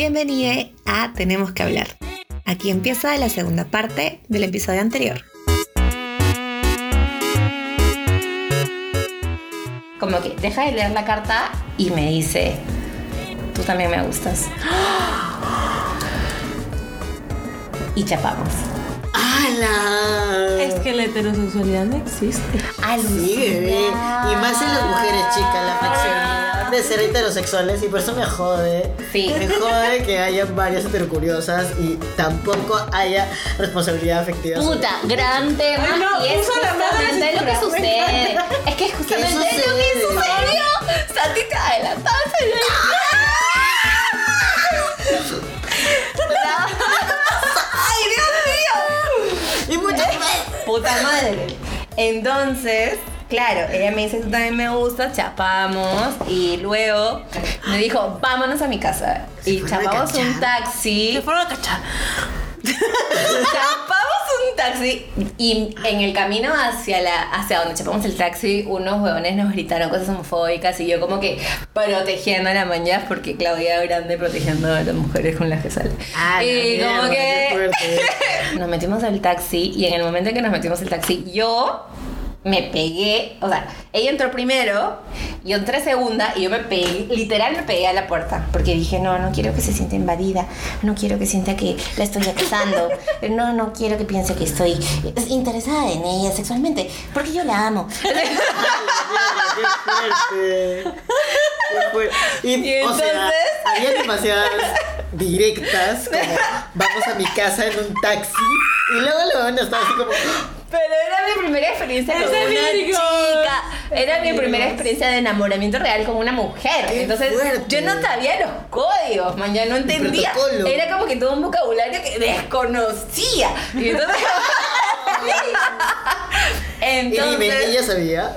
Bienvenida a Tenemos que hablar. Aquí empieza la segunda parte del episodio anterior. Como que deja de leer la carta y me dice, tú también me gustas. Y chapamos. ¡Hala! Es que la heterosexualidad no existe. Sí, bebé. Y más en las mujeres chicas, la flexibilidad de ser heterosexuales. Y por eso me jode. Sí. Me jode que haya varias heterocuriosas y tampoco haya responsabilidad afectiva. Puta, gran tema. Ay, no, y es justamente lo que sucede. Es que es justamente lo que sucede? sucedió. Santi te adelantaste. ¡Ay, Dios mío! Y muchas. Puta madre. Entonces, claro, ella me dice, tú también me gusta, chapamos. Y luego me dijo, vámonos a mi casa. Y chapamos un taxi. Se fueron a cachar. Chapamos un taxi y en el camino hacia la hacia donde chapamos el taxi, unos huevones nos gritaron cosas homofóbicas y yo como que protegiendo a la mañana porque Claudia Grande protegiendo a las mujeres con las que sale. Ah, y la como que nos metimos al taxi y en el momento en que nos metimos al taxi yo me pegué, o sea, ella entró primero, yo entré segunda y yo me pegué, literal me pegué a la puerta, porque dije, no, no quiero que se sienta invadida, no quiero que sienta que la estoy acosando, no, no quiero que piense que estoy interesada en ella sexualmente, porque yo la amo. Qué fuerte. Qué fuerte. Y, Y o sea, había demasiadas directas como vamos a mi casa en un taxi y luego luego estaba así como Pero era mi primera experiencia con una Virgo. chica. Era mi primera experiencia de enamoramiento real con una mujer. Qué Entonces, fuerte. yo no sabía los códigos, man, ya no entendía. protocolo. Era como que todo un vocabulario que desconocía. Y entonces. y entonces dime, ella sabía.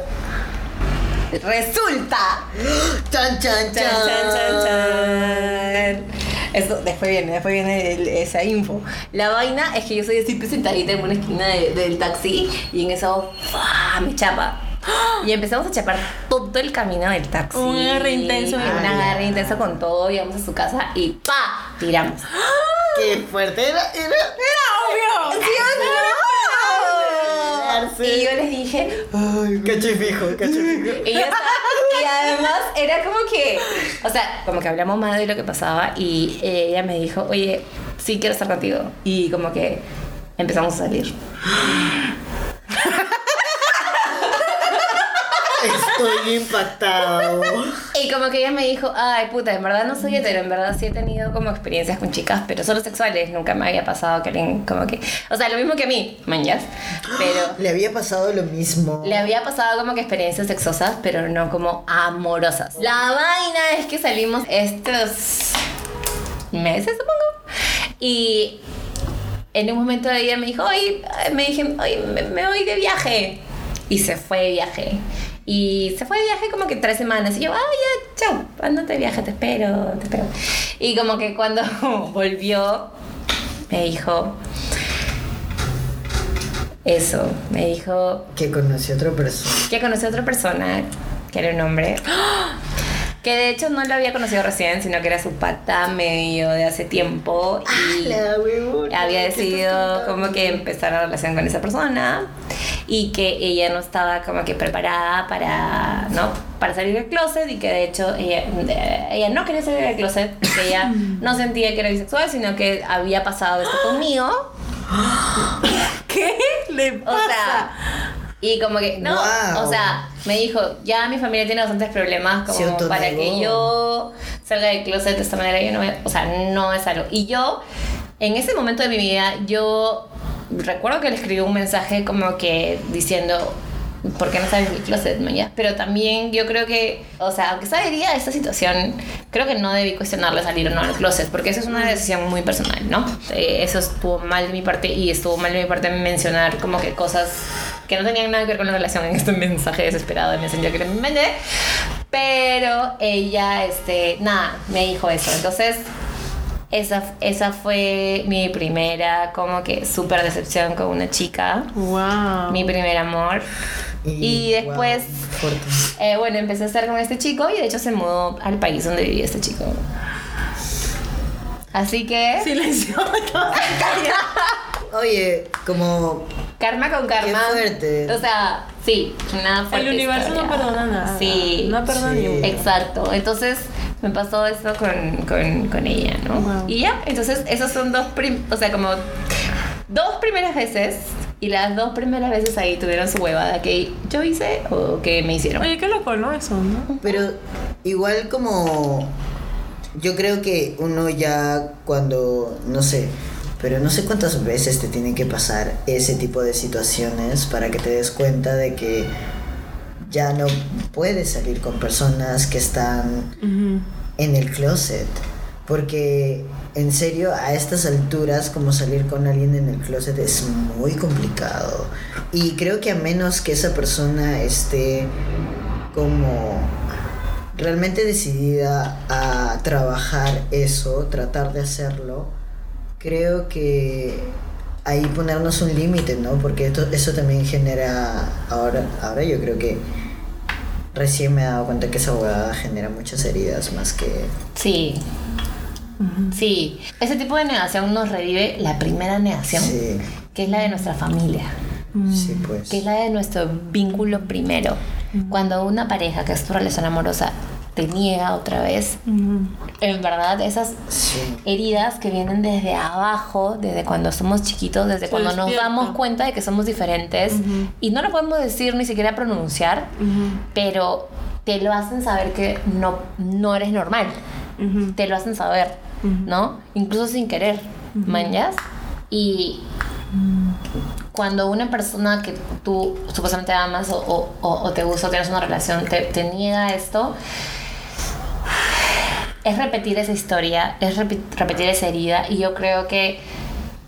resulta. Chan chan chan. Chan, chan, chan, chan. Eso, después viene, después viene el- esa info. La vaina es que yo soy así presentadita en una esquina de- del taxi y en eso ¡fua! me chapa. Y empezamos a chapar todo el camino del taxi. Un agarre intenso. Un agarre intenso con todo. Llegamos a su casa y ¡pa! Tiramos. Qué fuerte era. Era. ¡Obvio! ¿Sí o no? Sí. Y yo les dije, Ay, cachifijo, cachifijo. Y, yo y además era como que, o sea, como que hablamos más de lo que pasaba y ella me dijo, oye, sí quiero estar contigo. Y como que empezamos a salir. Estoy impactado. Y como que ella me dijo, ay puta, en verdad no soy hetero, en verdad sí he tenido como experiencias con chicas, pero solo sexuales, nunca me había pasado que alguien como que, o sea, lo mismo que a mí, mañas, pero Le había pasado lo mismo. Le había pasado como que experiencias sexosas, pero no como amorosas. La vaina es que salimos estos meses, supongo. Y en un momento ella me dijo, oye, me dije, me, me voy de viaje. Y se fue de viaje. Y se fue de viaje como que tres semanas. Y yo, ah, ya, chao, ándate de viaje, te espero, te espero. Y como que cuando volvió, me dijo, eso, me dijo, Que conocí a otra persona. que conocí a otra persona, que era un hombre, que de hecho no lo había conocido recién, sino que era su pata medio de hace tiempo y La huevona, había ¿qué estás decidido como que empezar una relación con esa persona y que ella no estaba como que preparada para, ¿no? para salir del closet y que de hecho ella, ella no quería salir del closet porque ella no sentía que era bisexual, sino que había pasado esto conmigo. ¿Qué le O pasa? sea, y como que, no, Wow. o sea, me dijo, ya mi familia tiene bastantes problemas como para que yo salga del closet de esta manera, yo no, voy- o sea, no es algo. Y yo, en ese momento de mi vida, yo recuerdo que le escribí un mensaje como que diciendo, ¿por qué no sales del closet, mañana? Pero también yo creo que, o sea, aunque sabría esta situación, creo que no debí cuestionarle salir o no al closet, porque eso es una decisión muy personal, ¿no? Eh, eso estuvo mal de mi parte y estuvo mal de mi parte mencionar como que cosas que no tenían nada que ver con la relación en este mensaje desesperado de Messenger que le mandé. Pero ella, este, nada, me dijo eso. Entonces, esa, esa fue mi primera, como que, súper decepción con una chica. Wow. Mi primer amor. Y después, wow, eh, bueno, empecé a estar con este chico y de hecho se mudó al país donde vivía este chico. Así que, Silencio. Oye, como karma con karma. Qué fuerte. O sea, sí, una El universo no perdona nada. Sí. No perdona Sí. ni. Exacto. Entonces me pasó esto con, con, con ella, ¿no? Wow. Y ya, entonces esos son dos, prim- o sea, como dos primeras veces. Y las dos primeras veces ahí tuvieron su huevada que yo hice o que me hicieron. Oye, qué loco, ¿no? Eso, ¿no? Pero igual como yo creo que uno ya cuando, no sé, pero no sé cuántas veces te tienen que pasar ese tipo de situaciones para que te des cuenta de que ya no puedes salir con personas que están en el closet. Porque en serio, a estas alturas, como salir con alguien en el closet es muy complicado. Y creo que a menos que esa persona esté como realmente decidida a trabajar eso, tratar de hacerlo, creo que ahí ponernos un límite, ¿no? Porque esto, eso también genera, ahora, ahora yo creo que recién me he dado cuenta que esa huevada genera muchas heridas más que... Sí. Sí. Ese tipo de negación nos revive la primera negación, Sí, que es la de nuestra familia. sí, pues. que es la de nuestro vínculo primero. Cuando una pareja, que es tu relación amorosa, te niega otra vez, en verdad esas Sí. heridas que vienen desde abajo, desde cuando somos chiquitos, desde Se cuando nos damos cuenta de que somos diferentes y no lo podemos decir ni siquiera pronunciar, pero te lo hacen saber que no, no eres normal. Te lo hacen saber, ¿no? Incluso sin querer, ¿mañas? Y cuando una persona que tú supuestamente amas o, o- o- o te gusta o tienes una relación te, te niega esto, es repetir esa historia, es repetir esa herida y yo creo que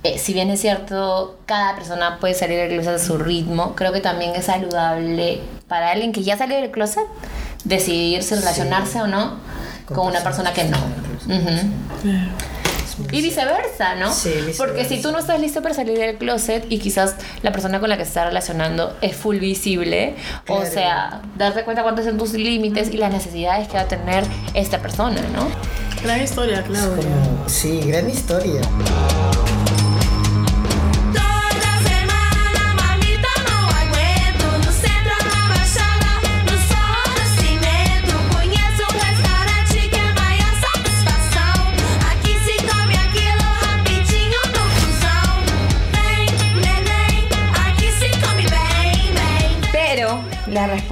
eh, si bien es cierto, cada persona puede salir del closet a su ritmo, creo que también es saludable para alguien que ya salió del closet decidir si relacionarse o no con, una persona que no. Y viceversa, ¿no? Sí, viceversa. Porque si tú no estás listo para salir del closet y quizás la persona con la que estás relacionando es full visible, o Claro. sea, darte cuenta cuántos son tus límites y las necesidades que va a tener esta persona, ¿no? Gran historia, Claudia. Como- sí, gran historia.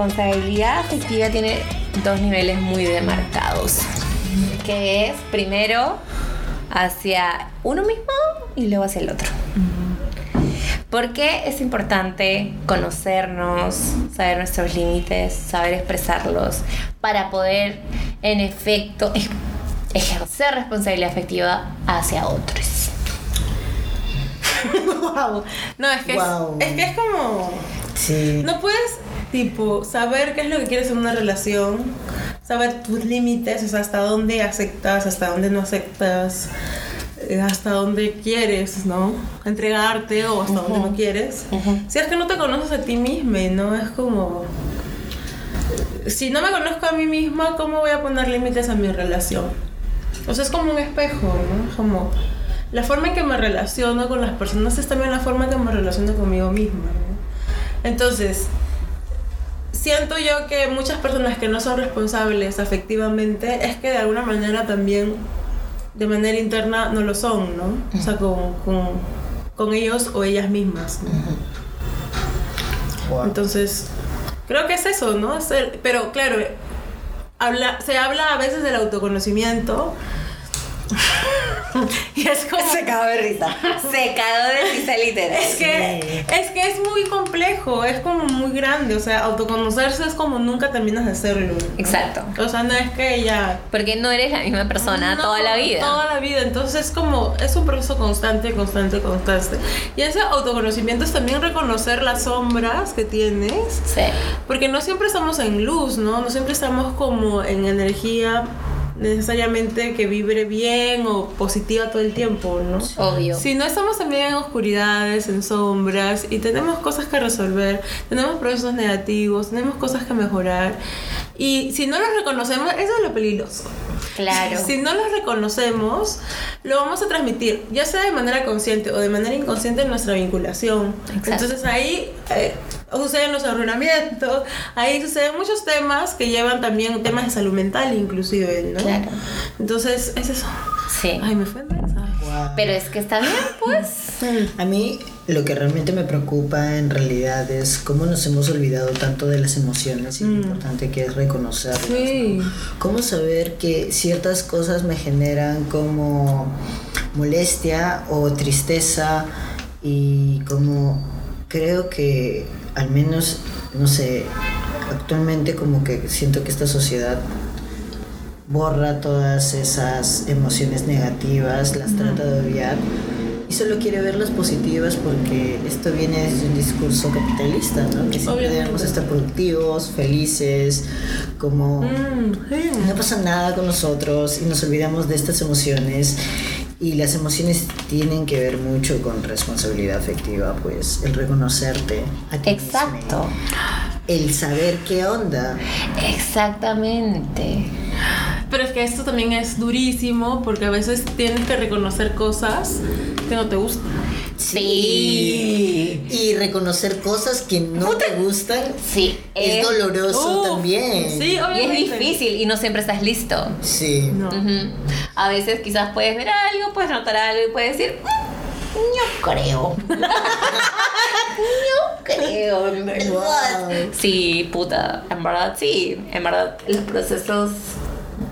Responsabilidad afectiva tiene dos niveles muy demarcados, que es primero hacia uno mismo y luego hacia el otro. ¿Por qué es importante conocernos, saber nuestros límites, saber expresarlos, para poder, en efecto, ej- ejercer responsabilidad afectiva hacia otros? wow. No, es que, es que es como. Sí. No puedes, tipo, saber qué es lo que quieres en una relación, saber tus límites, o sea, hasta dónde aceptas, hasta dónde no aceptas, eh, hasta dónde quieres, ¿no? Entregarte o hasta dónde no quieres. Si es que no te conoces a ti misma, ¿no? Es como. Si no me conozco a mí misma, ¿cómo voy a poner límites a mi relación? O sea, es como un espejo, ¿no? Como la forma en que me relaciono con las personas es también la forma en que me relaciono conmigo misma. ¿no? Entonces, siento yo que muchas personas que no son responsables afectivamente es que de alguna manera también de manera interna no lo son, ¿no? O sea, con, con, con ellos o ellas mismas. ¿no? Wow. Entonces, creo que es eso, ¿no? Es el- pero claro, habla, se habla a veces del autoconocimiento. y es como... Se cagó de risa. Se cagó de risa literal. Es que, es que es muy complejo, es como muy grande, o sea, autoconocerse es como nunca terminas de hacerlo. ¿no? Exacto. O sea, no es que ya... Porque no eres la misma persona No, toda la vida. Toda la vida, entonces es como, es un proceso constante, constante, constante. Y ese autoconocimiento es también reconocer las sombras que tienes, Sí. porque no siempre estamos en luz, ¿no? No siempre estamos como en energía necesariamente que vibre bien o positiva todo el tiempo, ¿no? Obvio. Si no estamos también en oscuridades, en sombras y tenemos cosas que resolver, tenemos procesos negativos, tenemos cosas que mejorar y si no los reconocemos, eso es lo peligroso. Claro. Si no los reconocemos, lo vamos a transmitir, ya sea de manera consciente o de manera inconsciente en nuestra vinculación. Exacto. Entonces ahí eh, suceden los arruinamientos, ahí suceden muchos temas que llevan también temas de salud mental inclusive, ¿no? Claro. Entonces es eso. Sí. Ay, me mensaje. Wow. Pero es que está bien, pues. A mí lo que realmente me preocupa en realidad es cómo nos hemos olvidado tanto de las emociones y lo importante que es reconocerlas. Sí. ¿no? Cómo saber que ciertas cosas me generan como molestia o tristeza y como creo que al menos, no sé, actualmente como que siento que esta sociedad borra todas esas emociones negativas, las trata de obviar y solo quiere ver las positivas porque esto viene desde un discurso capitalista, ¿no? Que siempre Obviamente. debemos estar productivos, felices, como Mm, sí. no pasa nada con nosotros y nos olvidamos de estas emociones y las emociones tienen que ver mucho con responsabilidad afectiva, pues el reconocerte a ti mismo, Exacto. el saber qué onda. Exactamente. Pero es que esto también es durísimo porque a veces tienes que reconocer cosas que no te gustan. Sí. Y reconocer cosas que no te gustan Sí. es doloroso también. Sí, Y obviamente. es difícil y no siempre estás listo. Sí. No. A veces quizás puedes ver algo, puedes notar algo y puedes decir, "Mm, no creo. no creo, en verdad. Wow. Sí, puta, en verdad sí. En verdad los procesos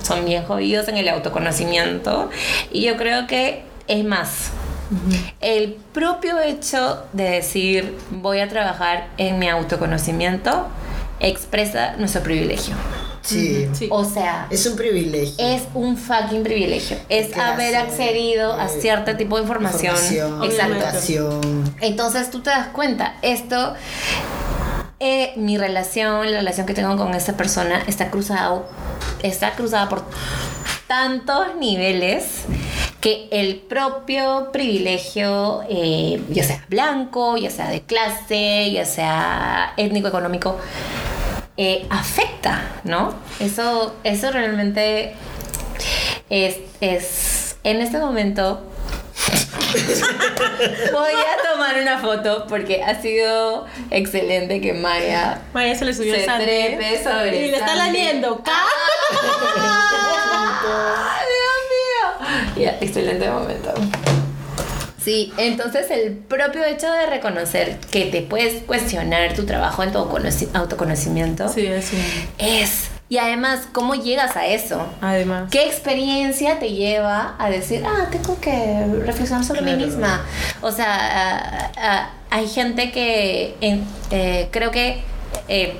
son bien jodidos en el autoconocimiento y yo creo que es más. El propio hecho de decir voy a trabajar en mi autoconocimiento expresa nuestro privilegio. Sí. Sí. O sea, Es un privilegio. es un fucking privilegio. Es Clase, haber accedido a eh, cierto tipo de información. Información, Exacto. educación. Entonces tú te das cuenta, esto, eh, mi relación, la relación que tengo con esta persona está cruzado, está cruzada por tantos niveles que el propio privilegio, eh, ya sea blanco, ya sea de clase, ya sea étnico, económico, eh, afecta, ¿no? Eso, eso realmente es, es en este momento voy a tomar una foto porque ha sido excelente que Maya se le subió Se el Santi. trepe sobre Y le está lamiendo. ¡Ah, Dios mío! Ya, excelente momento. Sí, entonces el propio hecho de reconocer que te puedes cuestionar tu trabajo en tu autoconoci- autoconocimiento Sí, es. Y además, ¿cómo llegas a eso? Además. ¿Qué experiencia te lleva a decir, ah, tengo que reflexionar sobre mí misma? O sea, hay gente que en- eh, creo que eh,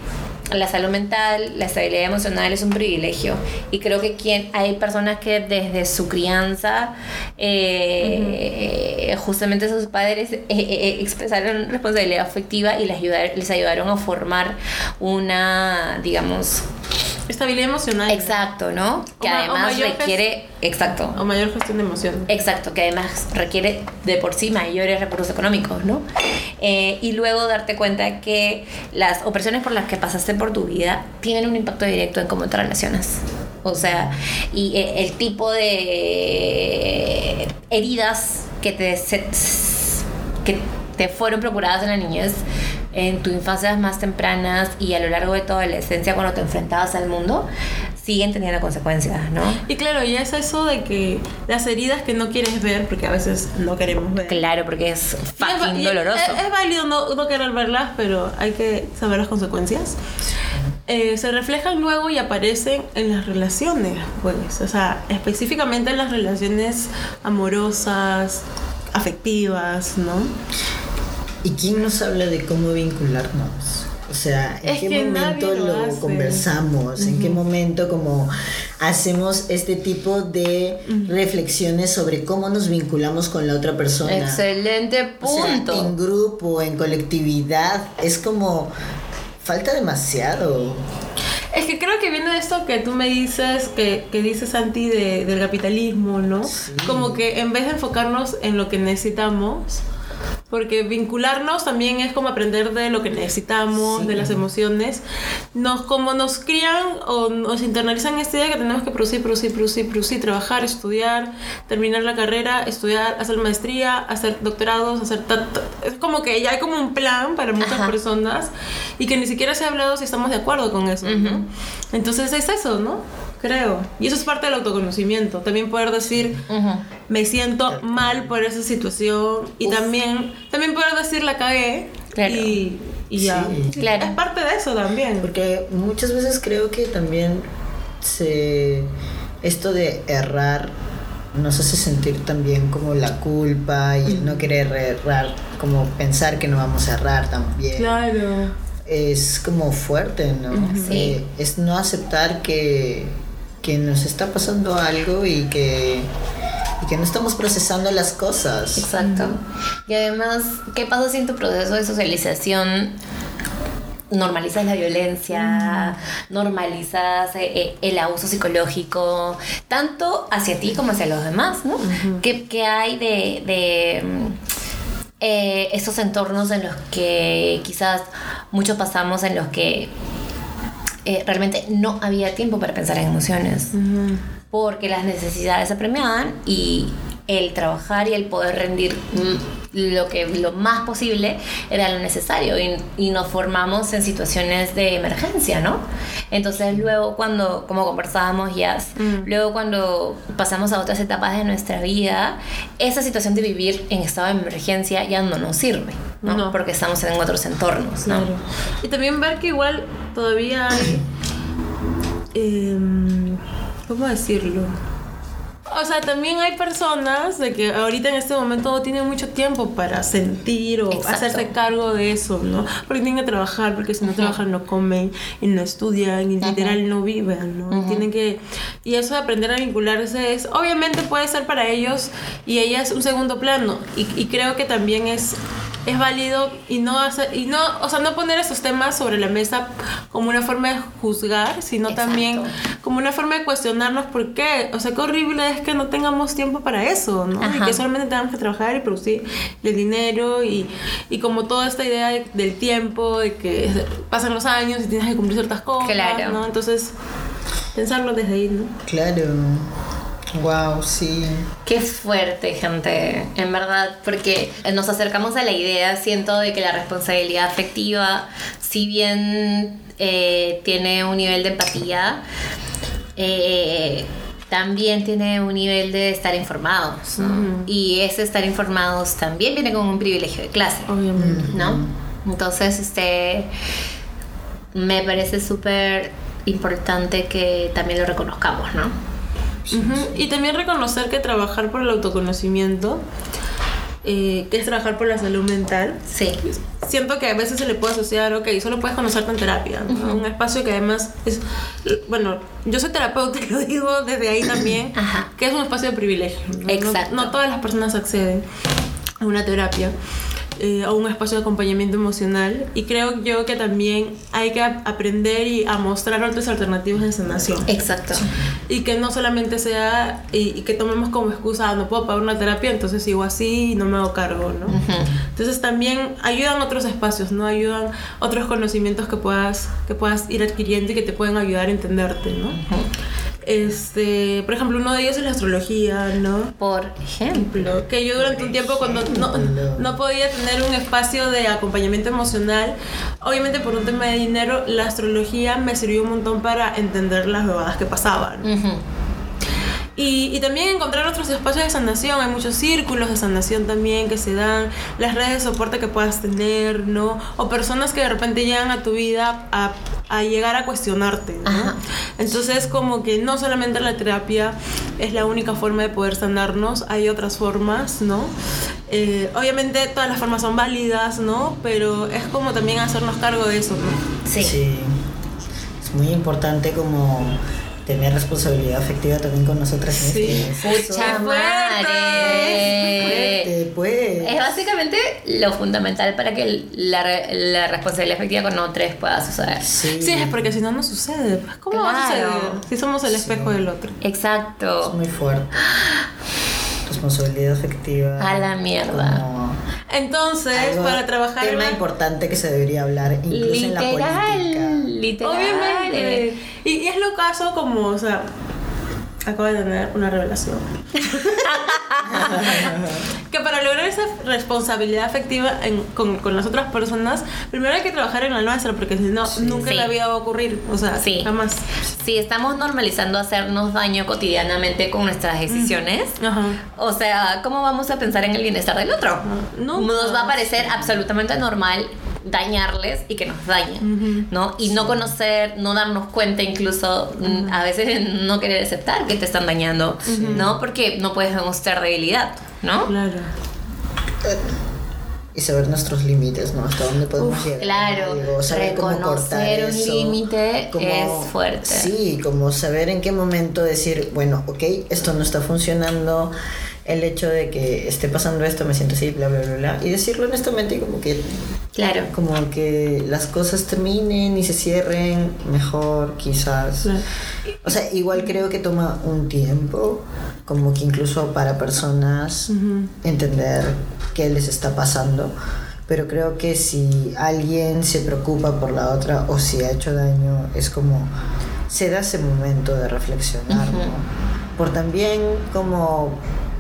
la salud mental, la estabilidad emocional es un privilegio. Y creo que quien, hay personas que desde su crianza, eh, justamente sus padres expresaron responsabilidad afectiva y les ayudaron a formar una, digamos, Estabilidad emocional. Exacto, ¿no? Que O ma- o además requiere, exacto, O mayor gestión de emociones. exacto, que además requiere de por sí mayores recursos económicos, ¿no? Eh, y luego darte cuenta que las opresiones por las que pasaste por tu vida tienen un impacto directo en cómo te relacionas. O sea, y eh, el tipo de heridas que te, que te fueron procuradas en la niñez, en tus infancias más tempranas y a lo largo de toda la adolescencia cuando te enfrentabas al mundo, siguen teniendo consecuencias, ¿no? Y claro, y es eso de que las heridas que no quieres ver, porque a veces no queremos ver. Claro, porque es es fucking y doloroso. Es, es válido no, no querer verlas, pero hay que saber las consecuencias. Eh, se reflejan luego y aparecen en las relaciones, pues. O sea, específicamente en las relaciones amorosas, afectivas, ¿no? ¿Y quién nos habla de cómo vincularnos? O sea, ¿en Es qué momento lo conversamos? ¿En qué momento como hacemos este tipo de reflexiones sobre cómo nos vinculamos con la otra persona? Excelente O sea, punto. en grupo, en colectividad, es como falta demasiado. Es que creo que viene de esto que tú me dices, que, que dices Santi de, del capitalismo, ¿no? Sí. Como que en vez de enfocarnos en lo que necesitamos, Porque vincularnos también es como aprender de lo que necesitamos, Sí. de las emociones. Nos, como nos crían o nos internalizan esta idea que tenemos que producir, producir, producir, producir, trabajar, estudiar, terminar la carrera, estudiar, hacer maestría, hacer doctorados, hacer... Es como que ya hay como un plan para muchas Ajá. personas y que ni siquiera se ha hablado si estamos de acuerdo con eso, ¿no? Entonces es eso, ¿no? Creo. Y eso es parte del autoconocimiento. También poder decir, me siento mal por esa situación y también también poder decir la cagué Claro. y, y ya Sí. Claro. es parte de eso también Porque muchas veces creo que también se esto de errar nos hace sentir también como la culpa y el no querer errar, como pensar que no vamos a errar también. claro Es como fuerte, ¿no? Sí. Eh, es no aceptar que, que nos está pasando algo y que, y que no estamos procesando las cosas. Exacto. Y además, ¿qué pasa si en tu proceso de socialización normalizas la violencia, normalizas eh, eh, el abuso psicológico, tanto hacia ti como hacia los demás, ¿no? ¿Qué, qué hay de, de, eh, estos entornos en los que quizás muchos pasamos, en los que eh, realmente no había tiempo para pensar en emociones? porque las necesidades se premiaban y el trabajar y el poder rendir mm, lo que lo más posible era lo necesario y, y nos formamos en situaciones de emergencia, ¿no? Entonces luego cuando, como conversábamos ya, luego cuando pasamos a otras etapas de nuestra vida, esa situación de vivir en estado de emergencia ya no nos sirve, ¿no? No. Porque estamos en otros entornos, ¿no? Claro. Y también ver que igual todavía hay. em, ¿Cómo decirlo? O sea, también hay personas de que ahorita en este momento no tienen mucho tiempo para sentir o Exacto. hacerse cargo de eso, ¿no? Porque tienen que trabajar, porque si no trabajan no comen y no estudian y literal no viven, ¿no? Tienen que... Y eso de aprender a vincularse es... Obviamente puede ser para ellos y ellas un segundo plano. Y, y creo que también es es válido y no hacer, y no, o sea, no poner esos temas sobre la mesa como una forma de juzgar, sino Exacto. también como una forma de cuestionarnos por qué, o sea, qué horrible es que no tengamos tiempo para eso, ¿no? Y Ajá. que solamente tengamos que trabajar y producir el dinero y, y como toda esta idea de- del tiempo, de que pasan los años y tienes que cumplir ciertas cosas, Claro. ¿no? Entonces, pensarlo desde ahí, ¿no? Claro. Wow, sí. Qué fuerte, gente, en verdad, porque nos acercamos a la idea, siento, de que la responsabilidad afectiva, si bien eh, tiene un nivel de empatía, eh, también tiene un nivel de estar informados, ¿no? Y ese estar informados también viene con un privilegio de clase, Obviamente. ¿no? Entonces, este, me parece súper importante que también lo reconozcamos, ¿no? Ujú, Y también reconocer que trabajar por el autoconocimiento, eh, que es trabajar por la salud mental, Sí. siento que a veces se le puede asociar, ok, solo puedes conocerte en terapia, ¿no? un espacio que además es, bueno, yo soy terapeuta y lo digo desde ahí también, Ajá. que es un espacio de privilegio. ¿no? No- Exacto. No, todas las personas acceden a una terapia. Eh, a un espacio de acompañamiento emocional y creo yo que también hay que ap- aprender y a mostrar otras alternativas de sanación. Exacto. y que no solamente sea y, y que tomemos como excusa "Ah, no puedo pagar una terapia entonces sigo así y no me hago cargo no entonces también ayudan otros espacios no ayudan otros conocimientos que puedas que puedas ir adquiriendo y que te pueden ayudar a entenderte no este por ejemplo uno de ellos es la astrología no Por ejemplo. que yo durante un tiempo cuando no, no podía tener un espacio de acompañamiento emocional, obviamente por un tema de dinero, la astrología me sirvió un montón para entender las bebadas que pasaban. Ujú. Y, y también encontrar otros espacios de sanación, hay muchos círculos de sanación también que se dan, las redes de soporte que puedas tener, ¿no? O personas que de repente llegan a tu vida a, a llegar a cuestionarte, ¿no? Ajá. Entonces como que no solamente la terapia es la única forma de poder sanarnos, hay otras formas, ¿no? Eh, obviamente todas las formas son válidas, ¿no? Pero es como también hacernos cargo de eso, ¿no? Sí. Es muy importante como tener responsabilidad afectiva también con nosotras Sí. Fuerte. madre. Fuerte, pues. Es básicamente lo fundamental para que la, la responsabilidad efectiva con otros pueda suceder. Sí. Sí, es porque si no, no sucede. Pues, ¿Cómo va a suceder si somos el espejo del otro? Es Exacto. muy fuerte. Responsabilidad afectiva. A la mierda. Como Entonces, Algo- para trabajar tema la- importante que se debería hablar incluso en la política. Literal, literal. Obviamente. Y, y es lo caso como, o sea, acabo de tener una revelación. que para lograr esa responsabilidad afectiva en- con, con las otras personas, primero hay que trabajar en la nuestra, porque si no, nunca Sí. la vida va a ocurrir. O sea, Sí. jamás. Sí, estamos normalizando hacernos daño cotidianamente con nuestras decisiones. Ajá. O sea, ¿cómo vamos a pensar en el bienestar del otro? Nunca. Nos va a parecer absolutamente normal dañarles y que nos dañen, ¿no? Y no conocer, no darnos cuenta incluso, mm, a veces no querer aceptar que te están dañando, ¿no? Porque no puedes demostrar debilidad, ¿no? Claro. Y saber nuestros límites, ¿no? Hasta dónde podemos llegar. claro. Digo, saber cómo cortar Reconocer un límite es fuerte. Sí, como saber en qué momento decir, bueno, ok, esto no está funcionando. El hecho de que esté pasando esto, me siento así, bla, bla, bla, bla. Y decirlo honestamente, como que Claro. como que las cosas terminen y se cierren mejor, quizás. Claro. O sea, igual creo que toma un tiempo, como que incluso para personas entender qué les está pasando. Pero creo que si alguien se preocupa por la otra o si ha hecho daño, es como se da ese momento de reflexionar, ¿no? Por también como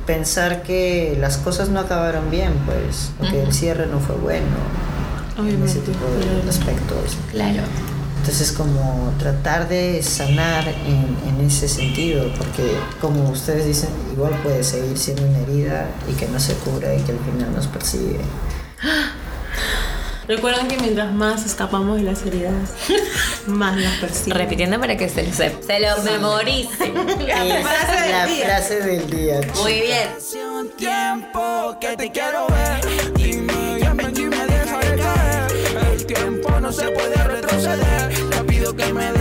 pensar que las cosas no acabaron bien, pues, o que el cierre no fue bueno en ese tipo de aspectos. Claro. Entonces como tratar de sanar en, en ese sentido, porque como ustedes dicen, igual puede seguir siendo una herida y que no se cura y que al final nos persigue. Recuerden que mientras más escapamos de las heridas, más las persiguen. Repitiendo para que se lo, se, se lo memoricen. Es frase del la día. frase del día. Muy bien. Hace un tiempo que te quiero ver. Dime, ya ven y me deja de caer. El tiempo no se puede retroceder. Rápido que me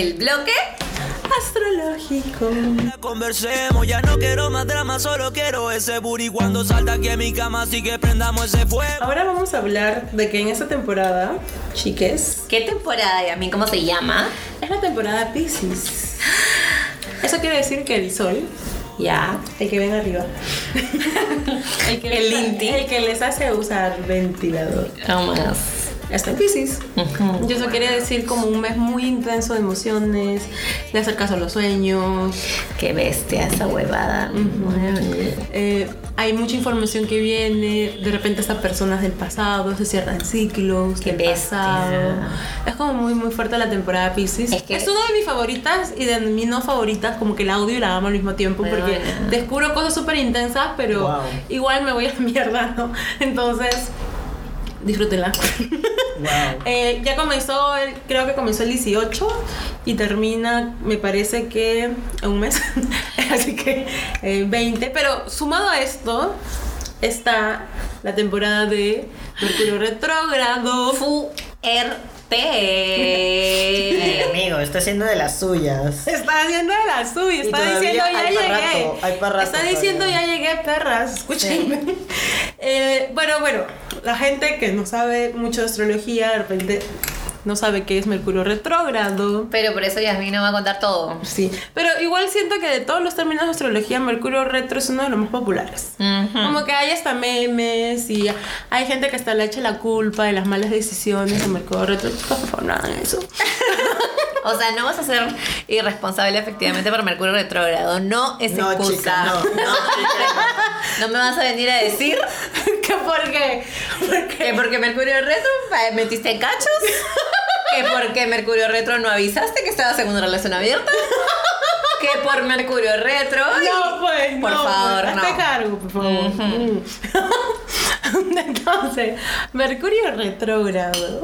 el bloque. Astrológico. Conversemos, ya no quiero más drama, solo quiero ese booty cuando salta aquí en mi cama, así que prendamos ese fuego. Ahora vamos a hablar de que en esta temporada, chiques, ¿Qué temporada y a mí cómo se llama? es la temporada Pisces. Eso quiere decir que el sol, Ya. el que ven arriba, el que, El les, el que les hace usar ventilador, Vamos. Está en Pisces. Y eso quiere decir como un mes muy intenso de emociones, de hacer caso a los sueños. Qué bestia esa huevada. eh, hay mucha información que viene, de repente estas personas del pasado, se cierran ciclos, Qué bestia. pasado. Es como muy muy fuerte la temporada Pisces. Es que- es una de mis favoritas y de mis no favoritas, como que la odio y la amo al mismo tiempo, Muy porque buena. descubro cosas súper intensas, pero Wow. igual me voy a la mierda, ¿no? Entonces, disfrútenla. Wow. Eh, ya comenzó, el- creo que comenzó el 18 y termina, me parece que en un mes, así que eh, 20. Pero sumado a esto está la temporada de Mercurio retrógrado. Fuerte. amigo, está haciendo de las suyas. Está haciendo de la suya, Y está diciendo ya llegué. rato, hay rato está diciendo todavía. ya llegué, perras. Escúchenme. Eh, bueno, bueno, la gente que no sabe mucho de astrología, de repente no sabe qué es Mercurio retrógrado. Pero por eso Yasmin nos va a contar todo. Sí, pero igual siento que de todos los términos de astrología, Mercurio retro es uno de los más populares. Como que hay hasta memes y hay gente que hasta le echa la culpa de las malas decisiones a Mercurio retro. Por favor, no hagan eso. O sea, no vas a ser irresponsable efectivamente por Mercurio retrógrado. No es No, excusa. chica, no, no, chica, No me vas a venir a decir ¿Qué por qué? Porque que porque Mercurio retro eh, metiste en cachos. Que porque Mercurio retro no avisaste que estabas en una relación abierta. Que por Mercurio retro. No, pues, Por no, favor, pues, no. hazte cargo, por favor. Entonces, Mercurio retrógrado.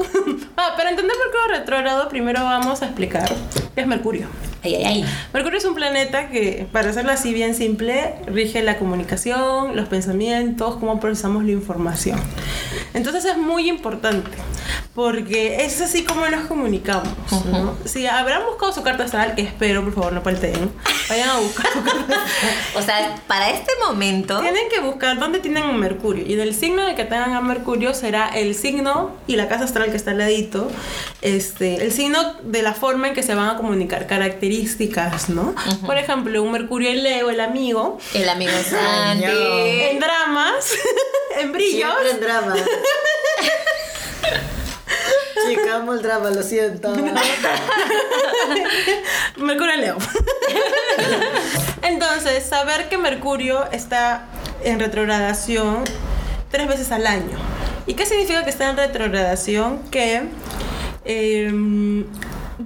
ah, para entender Mercurio retrógrado, primero vamos a explicar qué es Mercurio. Ay, ay, ay. Mercurio es un planeta que, para hacerlo así bien simple, rige la comunicación, los pensamientos, cómo procesamos la información. Entonces es muy importante, porque es así como nos comunicamos. ¿no? Si habrán buscado su carta astral, que espero, por favor, no palteen, Vayan a buscar su carta O sea, para este momento. Tienen que buscar dónde tienen Mercurio. Y del signo el que tengan a Mercurio será el signo y la casa astral que está al ladito. Este, el signo de la forma en que se van a comunicar, características, ¿no? Por ejemplo, un Mercurio en Leo, el amigo. El amigo Santi. En dramas, en brillos. Siempre en drama. Chica, amo el drama, lo siento. Mercurio en Leo. Entonces, saber que Mercurio está en retrogradación tres veces al año. ¿Y qué significa que está en retrogradación? Que em,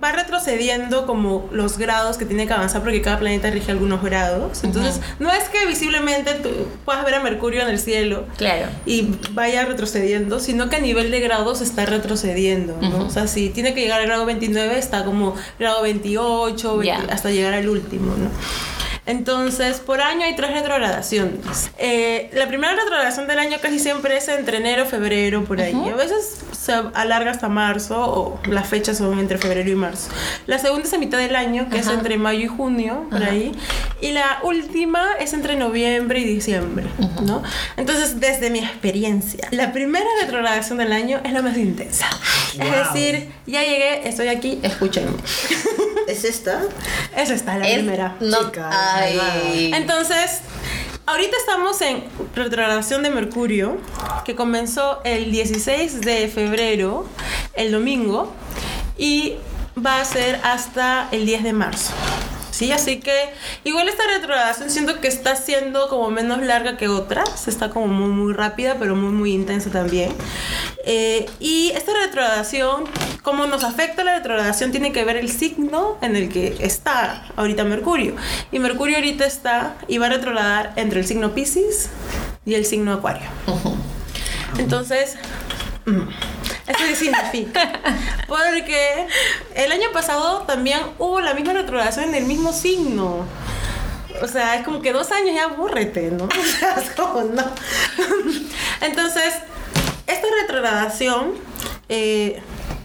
va retrocediendo como los grados que tiene que avanzar porque cada planeta rige algunos grados. Entonces, no es que visiblemente tú puedas ver a Mercurio en el cielo Claro. y vaya retrocediendo, sino que a nivel de grados está retrocediendo, ¿no? O sea, si tiene que llegar al grado 29, está como grado 28, 20 Ya. hasta llegar al último, ¿no? Entonces, por año hay tres retrogradaciones. Eh, la primera retrogradación del año casi siempre es entre enero, febrero, por ahí. A veces se alarga hasta marzo o las fechas son entre febrero y marzo. La segunda es a mitad del año, que es entre mayo y junio, por ahí. Y la última es entre noviembre y diciembre, ¿no? Entonces, desde mi experiencia, la primera retrogradación del año es la más intensa. Es decir, ya llegué, estoy aquí, escúchenme. ¿Es esta? Esa está la Es- primera. No, Chica, ay. Entonces, ahorita estamos en retrogradación de Mercurio, que comenzó el 16 de febrero, el domingo, y va a ser hasta el 10 de marzo. Sí, así que igual esta retrogradación siento que está siendo como menos larga que otras, está como muy muy rápida, pero muy muy intensa también. Eh, y esta retrogradación, cómo nos afecta la retrogradación, tiene que ver el signo en el que está ahorita Mercurio. Y Mercurio ahorita está y va a retrogradar entre el signo Pisces y el signo Acuario. Entonces, ¿eso qué significa? Porque el año pasado también hubo la misma retrogradación en el mismo signo. O sea, es como que dos años ya aburrete, ¿no? O sea, es como no. Entonces, esta retrogradación eh,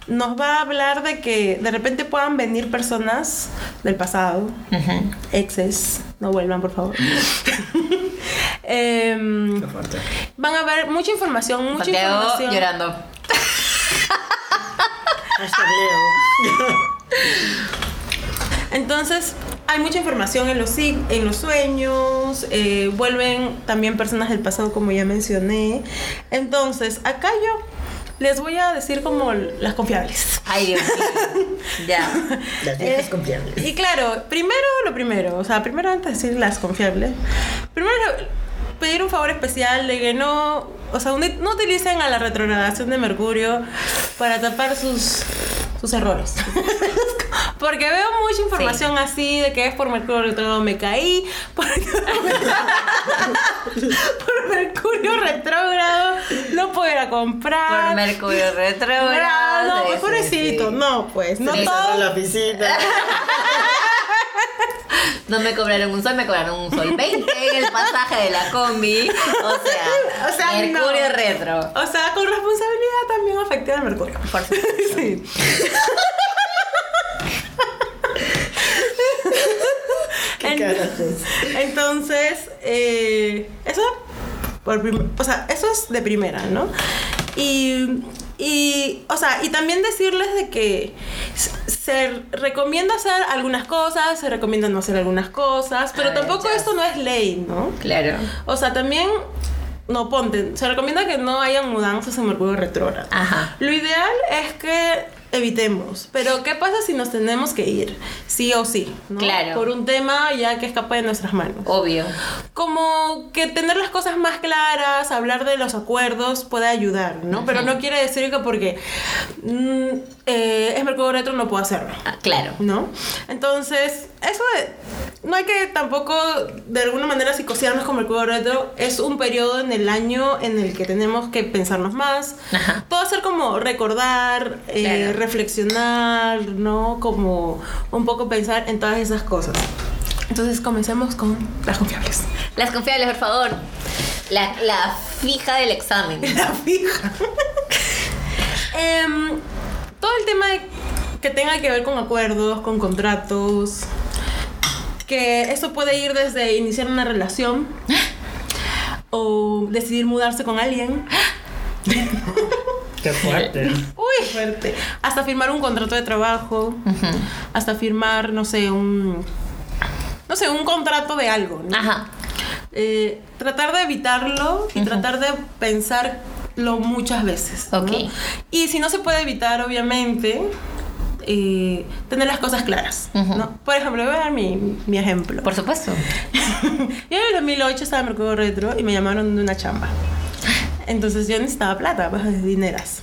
nos va a hablar de que de repente puedan venir personas del pasado, Ujú. exes, no vuelvan, por favor. Em, van a ver mucha información, mucha Santiago información. llorando. Entonces, hay mucha información en los, en los sueños, eh, vuelven también personas del pasado, como ya mencioné. Entonces, acá yo les voy a decir como las confiables. Ay, Dios mío. Ya. Las viejas Eh, confiables. Y claro, primero lo primero, o sea, primero antes de decir las confiables, primero pedir un favor especial de que no, o sea, no utilicen a la retrogradación de Mercurio para tapar sus, sus errores. Porque veo mucha información así de que es por Mercurio retrógrado me caí, por, por Mercurio retrógrado no puedo ir a comprar. Por Mercurio retrógrado. No, Sí, pues sí, pobrecito, sí. no, pues, no todo. la oficina. No me cobraron un sol, me cobraron un sol 20 en el pasaje de la combi. O sea, O sea, Mercurio no. retro. O sea, con responsabilidad también afecté al Mercurio. Por supuesto. Sí. Entonces, eh, eso, por o sea, eso es de primera, ¿no? Y, y, o sea, y también decirles de que se recomienda hacer algunas cosas, se recomienda no hacer algunas cosas, pero Ah, tampoco ya. esto no es ley, ¿no? Claro. O sea, también, no ponte, se recomienda que no haya mudanzas en Mercurio retrógrado. Ajá. Lo ideal es que evitemos, pero ¿qué pasa si nos tenemos que ir? Sí o sí, ¿no? Claro. Por un tema ya que escapa de nuestras manos. Obvio. Como que tener las cosas más claras, hablar de los acuerdos puede ayudar, ¿no? Pero no quiere decir que porque mm, eh, es Mercurio retro no puedo hacerlo. Ah, claro. ¿no? Entonces, eso de- no hay que tampoco de alguna manera psicosearnos con Mercurio retro. Es un periodo en el año en el que tenemos que pensarnos más. Ajá. Todo ser como recordar, eh, Claro. reflexionar, ¿no? Como un poco pensar en todas esas cosas. Entonces, comencemos con las confiables. Las confiables, por favor. La, la fija del examen. La fija. Em, todo el tema de- que tenga que ver con acuerdos, con contratos, que esto puede ir desde iniciar una relación o decidir mudarse con alguien. Qué fuerte. Uy, fuerte. Hasta firmar un contrato de trabajo, hasta firmar, no sé, un no sé, un contrato de algo, ¿no? Ajá. Eh, tratar de evitarlo y tratar de pensarlo muchas veces. ¿no? Ok. Y si no se puede evitar, obviamente, eh, tener las cosas claras. ¿no? Por ejemplo, voy a dar mi, mi ejemplo. Por supuesto. Yo en el 2008 estaba en Mercurio Retro y me llamaron de una chamba. Entonces yo necesitaba plata, pues dineras.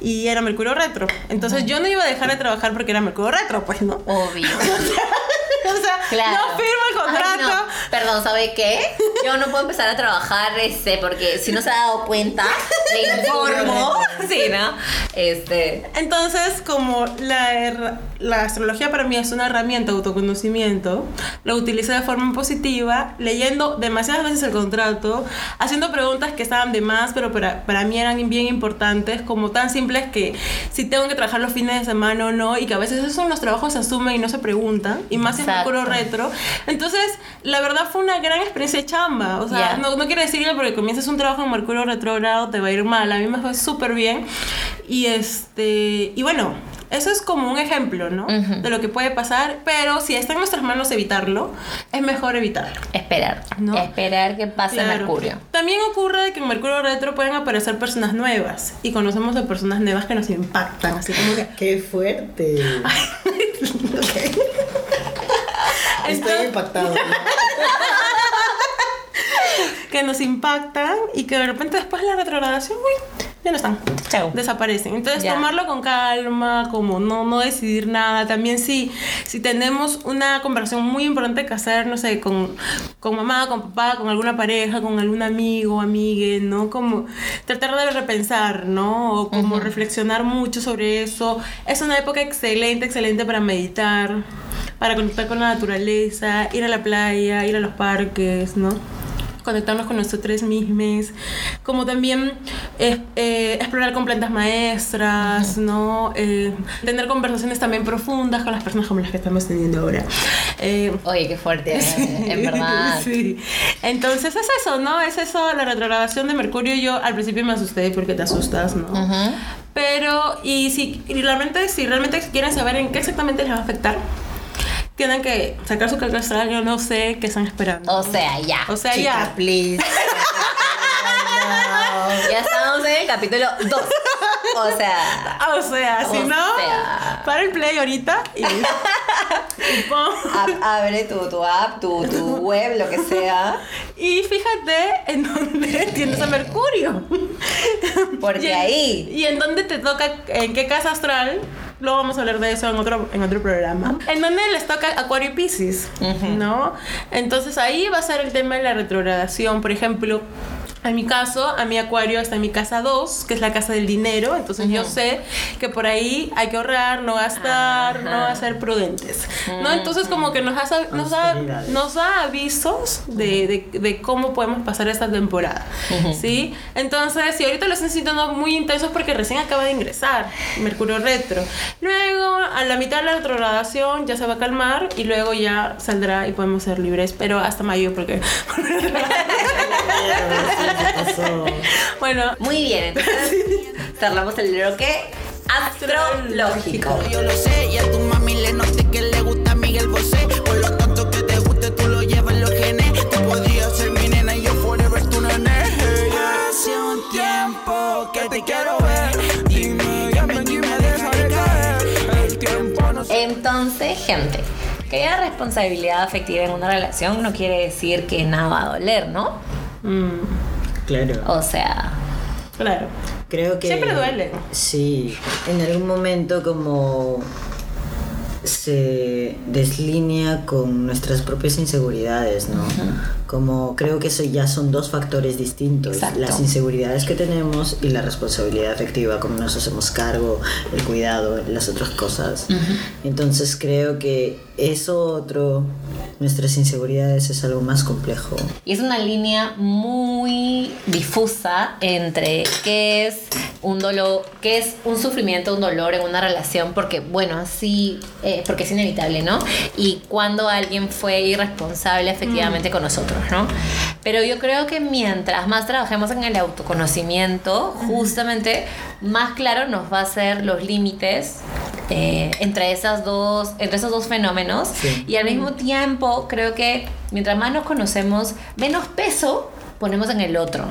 Y era Mercurio Retro. Entonces yo no iba a dejar de trabajar porque era Mercurio Retro, pues, ¿no? Obvio. o sea, Claro. no firmo el contrato. Ay, no. Perdón, ¿sabe qué? Yo no puedo empezar a trabajar, este, porque si no se ha dado cuenta, le informo. Sí, ¿no? Este. Entonces, como la, la astrología para mí es una herramienta de autoconocimiento, lo utilicé de forma positiva, leyendo demasiadas veces el contrato, haciendo preguntas que estaban de más, pero para, para mí eran bien importantes, como tan simples que si tengo que trabajar los fines de semana o no, y que a veces esos los trabajos se asumen y no se preguntan, y más si es Puro retro. Entonces, la verdad fue una gran experiencia de chamba. O sea, no, no quiere decir que porque comiences un trabajo en Mercurio retrógrado te va a ir mal. A mí me fue súper bien. Y este. Y bueno. Eso es como un ejemplo, ¿no? Ujú. De lo que puede pasar, pero si está en nuestras manos evitarlo, es mejor evitarlo. Esperar. No. Esperar que pase Claro. Mercurio. También ocurre que en Mercurio Retro pueden aparecer personas nuevas y conocemos a personas nuevas que nos impactan, así como que Qué fuerte. Estoy impactado. que nos impactan y que de repente después de la retrogradación, uy, ya no están. Chao. Desaparecen. Entonces Ya. tomarlo con calma, como no, no decidir nada. También si, si tenemos una conversación muy importante que hacer, no sé, con, con mamá, con papá, con alguna pareja, con algún amigo, amigue, ¿no? Como tratar de repensar, ¿no? O como reflexionar mucho sobre eso. Es una época excelente, excelente para meditar, para conectar con la naturaleza, ir a la playa, ir a los parques, ¿no? conectarnos con nosotros mismos, como también eh, eh, explorar con plantas maestras, ¿no? Eh, tener conversaciones también profundas con las personas como las que estamos teniendo ahora. Eh, Oye, qué fuerte, en verdad. Sí. Entonces es eso, ¿no? Es eso, la retrogradación de Mercurio. Yo al principio me asusté porque te asustas, ¿no? Pero, y si y realmente, si realmente quieren saber en qué exactamente les va a afectar, tienen que sacar su carta astral, yo no sé qué están esperando. O sea, ya. O sea, Chica, ya. please. Ya estamos en el capítulo 2. O sea, O sea, si O no, sea. para el play ahorita y, abre tu, tu app, tu, tu web, lo que sea. Y fíjate en dónde tienes a Mercurio. Porque Y ahí. Y en dónde te toca, en qué casa astral. Luego vamos a hablar de eso en otro, en otro programa. En donde les toca Acuario y Pisces, ¿no? Entonces ahí va a ser el tema de la retrogradación. Por ejemplo, en mi caso, a mi Acuario está en mi casa 2, que es la casa del dinero. Entonces yo sé que por ahí hay que ahorrar, no gastar, no ser prudentes. ¿no? Entonces como que nos, nos, da, nos da avisos de, de- de cómo podemos pasar esta temporada. ¿Sí? Entonces, si ahorita lo están sintiendo muy intensos porque recién acaba de ingresar Mercurio retro. Luego, a la mitad de la retrogradación ya se va a calmar y luego ya saldrá y podemos ser libres, pero hasta mayo porque... bueno, Muy bien, entonces cerramos el bloque astrológico. Yo lo sé, y a tu mami le noté que le gusta Miguel Bosé. Por lo tanto que te guste, tú lo llevas en los genes. Tú podrías ser mi nena y yo forever tu nene. Hace un tiempo que te quiero ver. Dime, llame y me dejaré caer. El tiempo no se Entonces, gente, que haya responsabilidad afectiva en una relación no quiere decir que nada va a doler, ¿no? mm, Claro. O sea, claro. Creo que. Siempre duele. Sí. En algún momento, como. se deslinea con nuestras propias inseguridades, ¿no? Como creo que eso ya son dos factores distintos. Exacto. Las inseguridades que tenemos y la responsabilidad afectiva, cómo nos hacemos cargo, el cuidado, las otras cosas. Entonces creo que eso otro, nuestras inseguridades es algo más complejo. y es una línea muy difusa entre qué es un dolor, qué es un sufrimiento, un dolor en una relación, porque bueno, sí, eh, porque es inevitable, ¿no? Y cuando alguien fue irresponsable efectivamente con nosotros, ¿no? Pero yo creo que mientras más trabajemos en el autoconocimiento, justamente más claro nos va a ser los límites eh, entre esas dos entre esos dos fenómenos Sí. y al mismo tiempo creo que mientras más nos conocemos menos peso ponemos en el otro.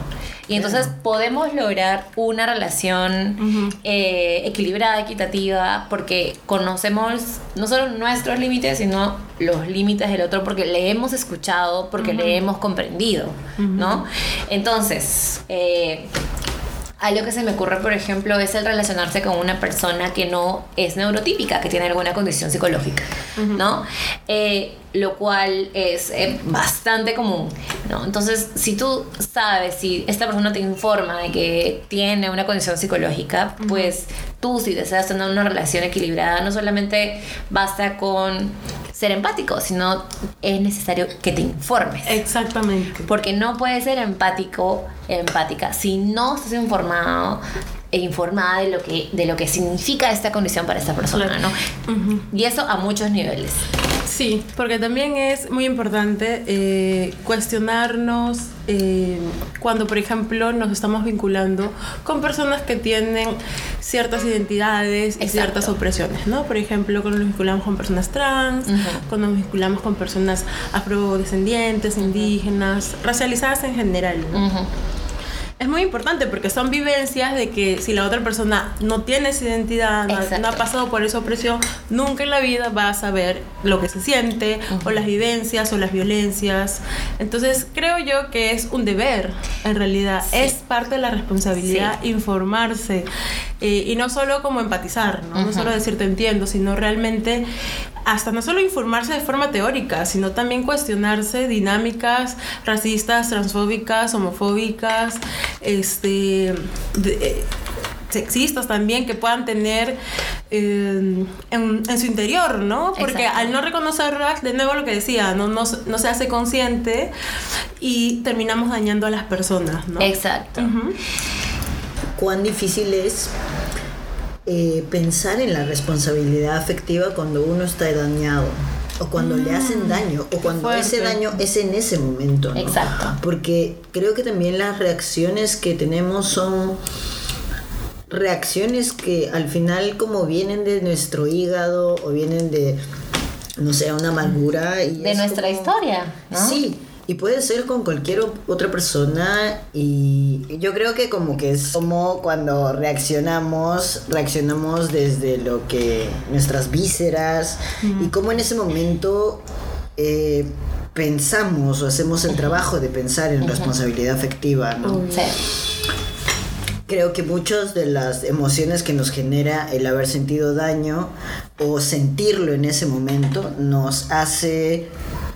Y entonces podemos lograr una relación eh, equilibrada equitativa porque conocemos no solo nuestros límites sino los límites del otro porque le hemos escuchado porque le hemos comprendido no entonces eh, algo que se me ocurre, por ejemplo, es el relacionarse con una persona que no es neurotípica, que tiene alguna condición psicológica, ¿no? Eh, lo cual es eh, bastante común, ¿no? Entonces, si tú sabes, si esta persona te informa de que tiene una condición psicológica, pues tú, si deseas tener una relación equilibrada, no solamente basta con ser empático, sino es necesario que te informes. Exactamente. Porque no puedes ser empático, empática, si no estás informado e informada de lo que, de lo que significa esta condición para esta persona. ¿no? Y eso a muchos niveles. Sí, porque también es muy importante eh, cuestionarnos eh, cuando, por ejemplo, nos estamos vinculando con personas que tienen ciertas identidades y ciertas opresiones, ¿no? Por ejemplo, cuando nos vinculamos con personas trans, cuando nos vinculamos con personas afrodescendientes, indígenas, racializadas en general, ¿no? Es muy importante porque son vivencias de que si la otra persona no tiene esa identidad, no, ha pasado por esa opresión, nunca en la vida va a saber lo que se siente o las vivencias o las violencias. Entonces creo yo que es un deber, en realidad. Sí. Es parte de la responsabilidad informarse eh, y no solo como empatizar, ¿no? no solo decir te entiendo, sino realmente hasta no solo informarse de forma teórica, sino también cuestionarse dinámicas racistas, transfóbicas, homofóbicas, este, de- eh, sexistas también que puedan tener eh, en, en su interior, ¿no? Porque Exacto. al no reconocerlas, de nuevo lo que decía, no, no, se- no se hace consciente y terminamos dañando a las personas, ¿no? Exacto. ¿Cuán difícil es eh, pensar en la responsabilidad afectiva cuando uno está dañado? O cuando le hacen daño, o cuando ese daño es en ese momento. ¿no? Exacto. Porque creo que también las reacciones que tenemos son reacciones que al final como vienen de nuestro hígado o vienen de, no sé, una amargura. Y De es nuestra como- historia, ¿no? Sí, y puede ser con cualquier otra persona y yo creo que como que es como cuando reaccionamos, reaccionamos desde lo que nuestras vísceras y como en ese momento eh, pensamos o hacemos el trabajo de pensar en responsabilidad afectiva, ¿no? Sí. Creo que muchas de las emociones que nos genera el haber sentido daño o sentirlo en ese momento nos hace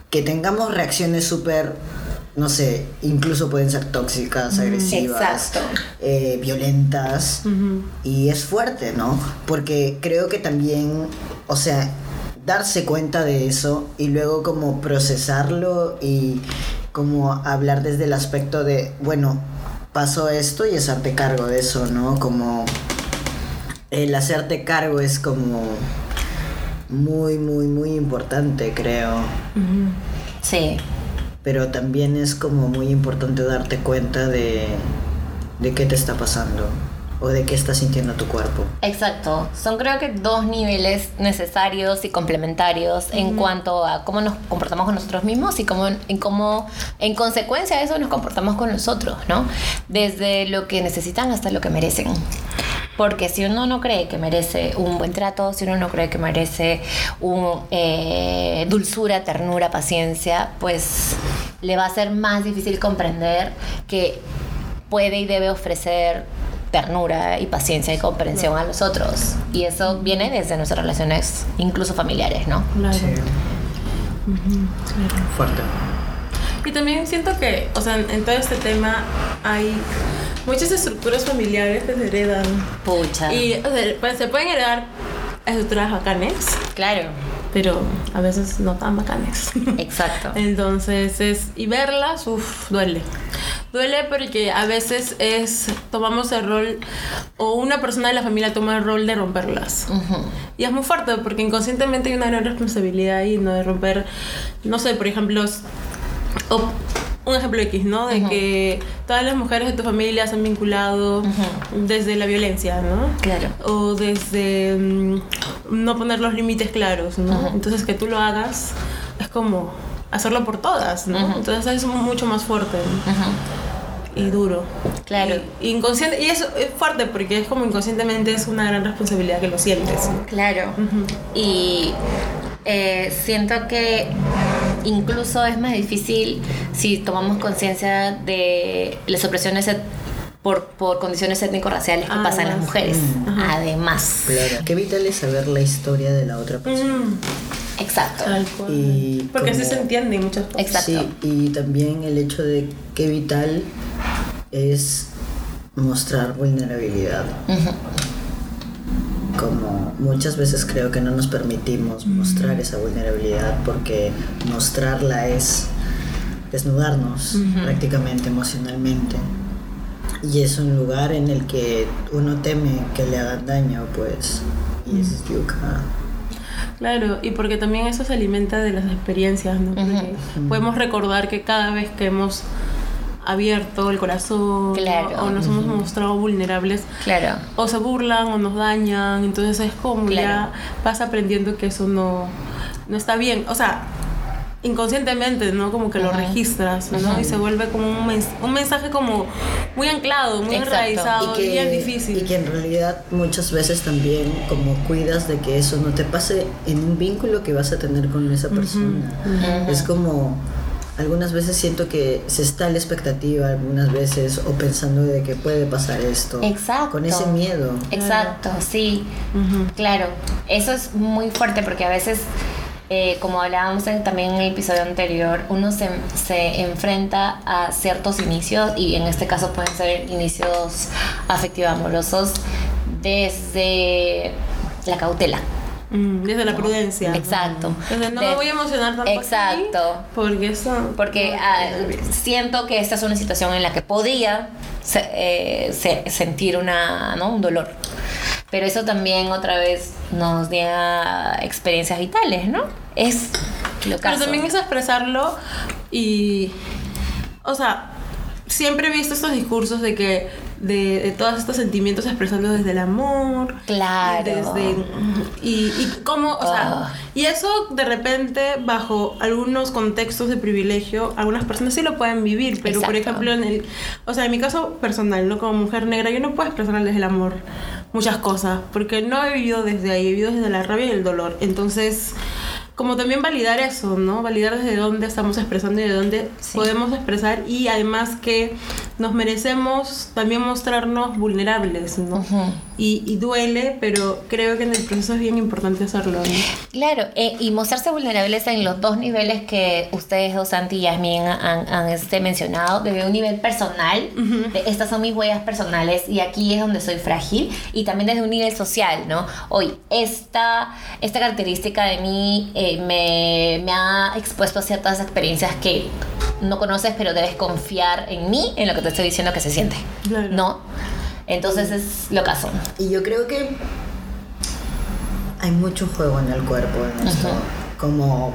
que tengamos reacciones súper, no sé, incluso pueden ser tóxicas, agresivas, eh, violentas. Y es fuerte, ¿no? Porque creo que también, o sea, darse cuenta de eso y luego como procesarlo y como hablar desde el aspecto de, bueno, pasó esto y hacerte cargo de eso, ¿no? Como el hacerte cargo es como muy, muy, muy importante, creo. Sí. Pero también es como muy importante darte cuenta de, de qué te está pasando o de qué está sintiendo tu cuerpo. Exacto. Son creo que dos niveles necesarios y complementarios en cuanto a cómo nos comportamos con nosotros mismos y cómo, en cómo, en consecuencia de eso, nos comportamos con los otros, ¿no? Desde lo que necesitan hasta lo que merecen. Porque si uno no cree que merece un buen trato, si uno no cree que merece un, eh, dulzura, ternura, paciencia, pues le va a ser más difícil comprender que puede y debe ofrecer ternura y paciencia y comprensión a los otros. Y eso viene desde nuestras relaciones, incluso familiares, ¿no? Claro. Ujú, claro. Fuerte. Y también siento que, o sea, en todo este tema hay muchas estructuras familiares que se heredan. Pucha. Y o sea, pues, se pueden heredar estructuras bacanes, claro, pero a veces no tan bacanes. exacto. Entonces es, y verlas, uff, duele. Duele porque a veces es tomamos el rol o una persona de la familia toma el rol de romperlas. Y es muy fuerte porque inconscientemente hay una gran responsabilidad ahí, ¿no? De romper, no sé, por ejemplo, o- un ejemplo X, ¿no? De que todas las mujeres de tu familia se han vinculado desde la violencia, ¿no? Claro. O desde mm, no poner los límites claros, ¿no? Entonces que tú lo hagas es como hacerlo por todas, ¿no? Entonces es mucho más fuerte ¿no? y duro. Claro. Y, inconsciente, y eso es fuerte porque es como inconscientemente es una gran responsabilidad que lo sientes. Claro. Y eh, siento que incluso es más difícil si tomamos conciencia de las opresiones et- por, por condiciones étnico-raciales que Ah, pasan las además. mujeres. Además. Claro. Qué vital es saber la historia de la otra persona. Mm, Exacto. tal cual. Y porque así se entiende muchas cosas. Exacto. Sí, y también el hecho de que vital es mostrar vulnerabilidad. Como muchas veces creo que no nos permitimos mostrar esa vulnerabilidad porque mostrarla es desnudarnos prácticamente emocionalmente. Y es un lugar en el que uno teme que le hagan daño, pues. Y es yuca. Claro, y porque también eso se alimenta de las experiencias, ¿no? Porque podemos recordar que cada vez que hemos abierto el corazón Claro. o nos hemos mostrado vulnerables, Claro. o se burlan o nos dañan, entonces es como Claro. ya vas aprendiendo que eso no, no está bien, o sea, inconscientemente, ¿no? Como que lo Ajá. registras, ¿no? Y se vuelve como un, mens- un mensaje como muy anclado, muy Exacto. enraizado, y, es difícil. y que en realidad muchas veces también como cuidas de que eso no te pase en un vínculo que vas a tener con esa persona. Es como algunas veces siento que se está a la expectativa algunas veces o pensando de que puede pasar esto. Exacto. Con ese miedo. Exacto, sí. Claro, eso es muy fuerte porque a veces, eh, como hablábamos en- también en el episodio anterior, uno se, se enfrenta a ciertos inicios y en este caso pueden ser inicios afectivo-amorosos desde la cautela. Mm, desde la prudencia. Exacto. Desde no De- me voy a emocionar tanto. aquí, Exacto. porque eso. Porque ah, siento que esta es una situación en la que podría se- eh, se- sentir una, ¿no? un dolor. Pero eso también otra vez nos da experiencias vitales, ¿no? Es lo Pero caso. también es expresarlo y. O sea, siempre he visto estos discursos de que. De, de todos estos sentimientos expresarlos desde el amor. Claro. Desde, y, y cómo, o sea, Ah. y eso de repente bajo algunos contextos de privilegio, algunas personas sí lo pueden vivir, pero por ejemplo en el, o sea, en mi caso personal, ¿no? Como mujer negra, yo no puedo expresar desde el amor muchas cosas, porque no he vivido desde ahí, he vivido desde la rabia y el dolor. Entonces, como también validar eso, ¿no? Validar desde dónde estamos expresando y de dónde podemos expresar y además que nos merecemos también mostrarnos vulnerables, ¿no? y, y duele, pero creo que en el proceso es bien importante hacerlo, ¿no? Claro, eh, y mostrarse vulnerables en los dos niveles que ustedes dos, Santi y Yasmin, han, han, este, mencionado, desde un nivel personal, de estas son mis huellas personales y aquí es donde soy frágil, y también desde un nivel social, ¿no? Hoy, esta, esta característica de mí eh, me, me ha expuesto a ciertas experiencias que no conoces, pero debes confiar en mí, en lo que te estoy diciendo que se siente, Claro. ¿no? Entonces es lo caso. Y yo creo que hay mucho juego en el cuerpo nuestro. Como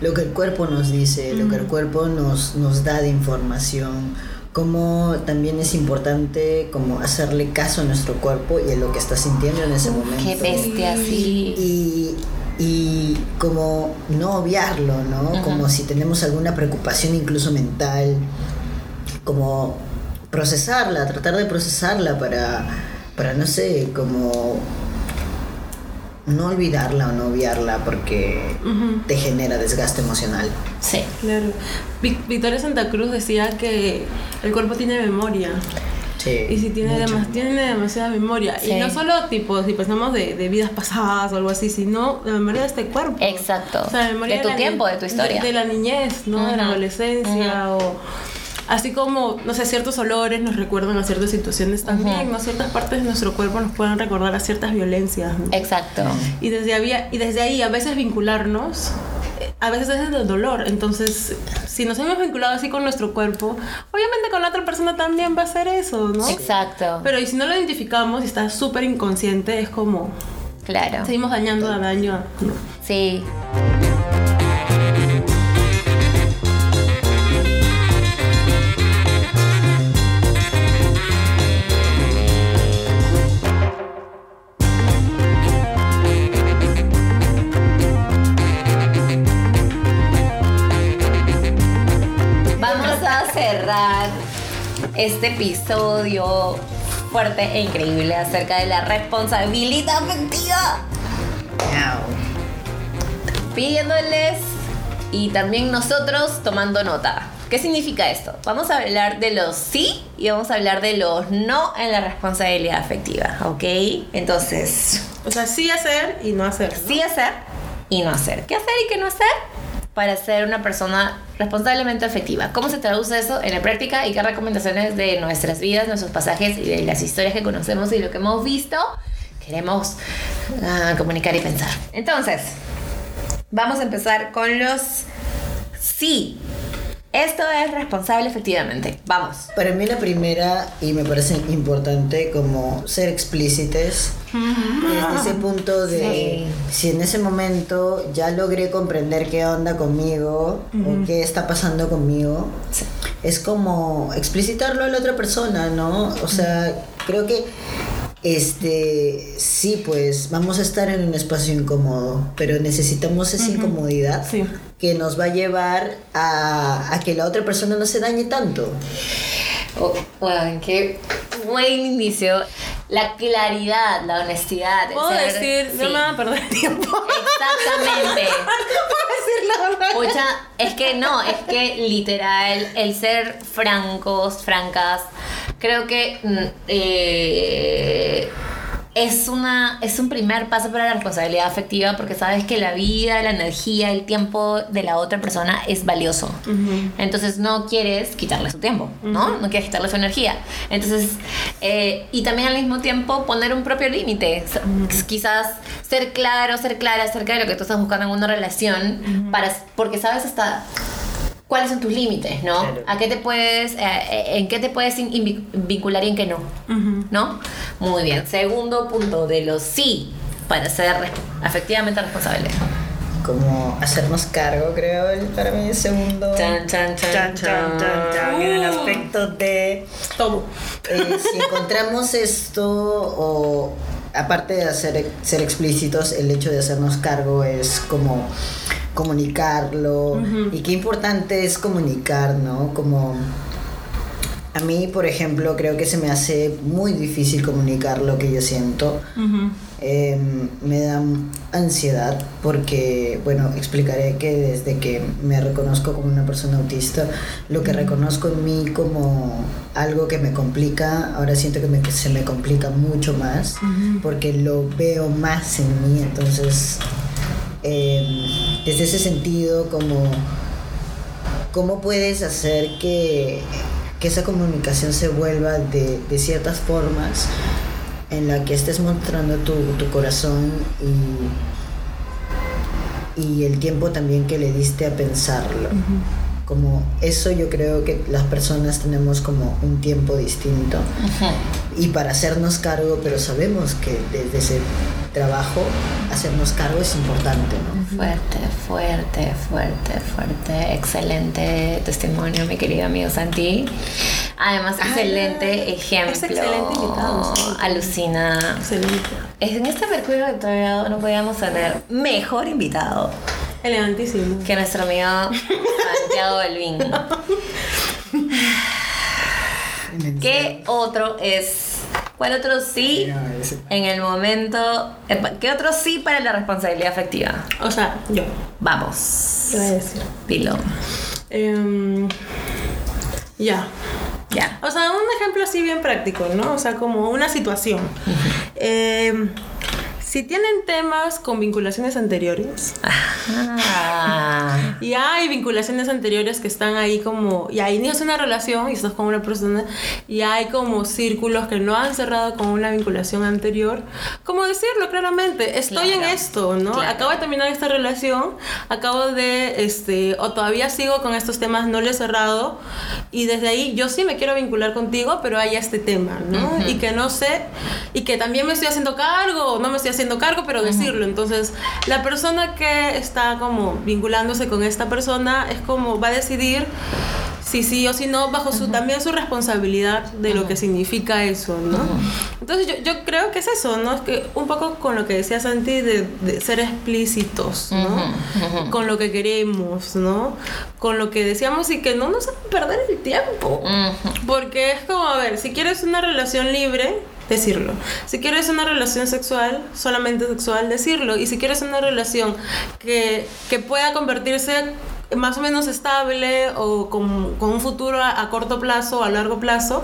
lo que el cuerpo nos dice, lo que el cuerpo nos, nos da de información. Como también es importante como hacerle caso a nuestro cuerpo y a lo que está sintiendo en ese momento. Qué bestia, sí. y, y como no obviarlo, ¿no? Como si tenemos alguna preocupación incluso mental, como procesarla, tratar de procesarla para, para no sé, como no olvidarla o no obviarla porque te genera desgaste emocional. Sí. Claro. Vic- Victoria Santa Cruz decía que el cuerpo tiene memoria. Sí, Y si tiene, mucho. demas- tiene demasiada memoria. Sí. Y no solo tipo, si pensamos de, de vidas pasadas o algo así, sino la memoria de este cuerpo. Exacto. O sea, la memoria De tu tiempo, de tu historia. De, la niñez, ¿no? De la adolescencia o... Así como, no sé, ciertos olores nos recuerdan a ciertas situaciones también, ¿no? Ciertas partes de nuestro cuerpo nos pueden recordar a ciertas violencias. ¿no? Exacto. Y desde, había, y desde ahí a veces vincularnos, eh, a veces es el dolor. Entonces, si nos hemos vinculado así con nuestro cuerpo, obviamente con la otra persona también va a ser eso, ¿no? Exacto. Pero y si no lo identificamos y está súper inconsciente, es como claro. seguimos dañando a daño. ¿no? Sí. Cerrar este episodio fuerte e increíble acerca de la responsabilidad afectiva pidiéndoles y también nosotros tomando nota. ¿Qué significa esto? Vamos a hablar de los sí y vamos a hablar de los no en la responsabilidad afectiva, ¿ok? Entonces, O sea, sí hacer y no hacer. ¿no? sí hacer y no hacer. ¿Qué hacer y qué no hacer? Para ser una persona responsablemente afectiva. ¿Cómo se traduce eso en la práctica y qué recomendaciones de nuestras vidas, nuestros pasajes y de las historias que conocemos y lo que hemos visto queremos ah, comunicar y pensar? Entonces, Vamos a empezar con los sí. Esto es responsable efectivamente. Vamos. Para mí la primera, y me parece importante, como ser explícites, desde ese punto de si en ese momento ya logré comprender qué onda conmigo o qué está pasando conmigo, es como explicitarlo a la otra persona, ¿no? O sea, creo que este sí, pues vamos a estar en un espacio incómodo, pero necesitamos esa incomodidad Sí. que nos va a llevar a, a que la otra persona no se dañe tanto. Oh, bueno, qué buen inicio. La claridad, la honestidad. Puedo ser- decir, no me van a perder tiempo. Exactamente. Pucha, es que no, es que literal, el ser francos, francas, creo que mm, eh, es, una, es un primer paso para la responsabilidad afectiva porque sabes que la vida, la energía, el tiempo de la otra persona es valioso. Entonces no quieres quitarle su tiempo, ¿no? No quieres quitarle su energía. Entonces, eh, y también al mismo tiempo poner un propio límite. Quizás ser claro, ser clara acerca de lo que tú estás buscando en una relación, para, porque sabes hasta cuáles son tus límites, ¿no? Claro. ¿A qué te puedes, eh, eh, en qué te puedes vincular y en qué no? ¿No? Muy bien. Segundo punto de los sí para ser afectivamente responsable. Como hacernos cargo, creo, para mí el segundo. Chan, chan, chan, Chan, chan, chan, chan, en el Uh. aspecto de Todo. eh, si encontramos esto o aparte de hacer ser explícitos el hecho de hacernos cargo es como comunicarlo. Y qué importante es comunicar no como a mí por ejemplo creo que se me hace muy difícil comunicar lo que yo siento Eh, me da ansiedad porque, bueno, explicaré que desde que me reconozco como una persona autista, lo que reconozco en mí como algo que me complica, ahora siento que, me- que se me complica mucho más porque lo veo más en mí, entonces, eh, desde ese sentido, como, ¿cómo puedes hacer que, que esa comunicación se vuelva de, de ciertas formas? En la que estés mostrando tu, corazón y, y el tiempo también que le diste a pensarlo. Como eso yo creo que las personas tenemos como un tiempo distinto y para hacernos cargo, pero sabemos que desde ese trabajo hacernos cargo es importante, ¿no? Fuerte, fuerte, fuerte, fuerte. Excelente testimonio, mi querido amigo Santi. Además, excelente ejemplo. es excelente invitado. Alucina. Excelente. Es en este Mercurio retrogrado no podíamos tener mejor invitado Elegantísimo. que nuestro amigo Santiago Belvin. ¿Qué otro es? ¿Cuál otro sí en el momento? ¿Qué otro sí para la responsabilidad afectiva? O sea, yo. Vamos. ¿Qué voy a decir? Dilo. Em, ya. Ya. O sea, un ejemplo así bien práctico, ¿no? O sea, como una situación. Em, si tienen temas con vinculaciones anteriores, Ah. y hay vinculaciones anteriores que están ahí como, y ahí inicias una relación y estás con una persona, y hay como círculos que no han cerrado con una vinculación anterior, como decirlo claramente, estoy en Claro, esto, ¿no? claro. Acabo de terminar esta relación, acabo de, este, o todavía sigo con estos temas, no lo he cerrado, y desde ahí yo sí me quiero vincular contigo, pero hay este tema, ¿no? Y que no sé, y que también me estoy haciendo cargo, no me estoy haciendo cargo, pero decirlo. Entonces, la persona que está como vinculándose con esta persona es como va a decidir si sí o si no, bajo su, también su responsabilidad de lo que significa eso, ¿no? Entonces yo, yo creo que es eso, ¿no? Es que un poco con lo que decía Santi de, de ser explícitos, ¿no? Con lo que queremos, ¿no? Con lo que decíamos y que no nos hagan perder el tiempo. Porque es como, a ver, si quieres una relación libre, decirlo. Si quieres una relación sexual, solamente sexual, decirlo. Y si quieres una relación que, que pueda convertirse más o menos estable o con, con un futuro a, a corto plazo o a largo plazo,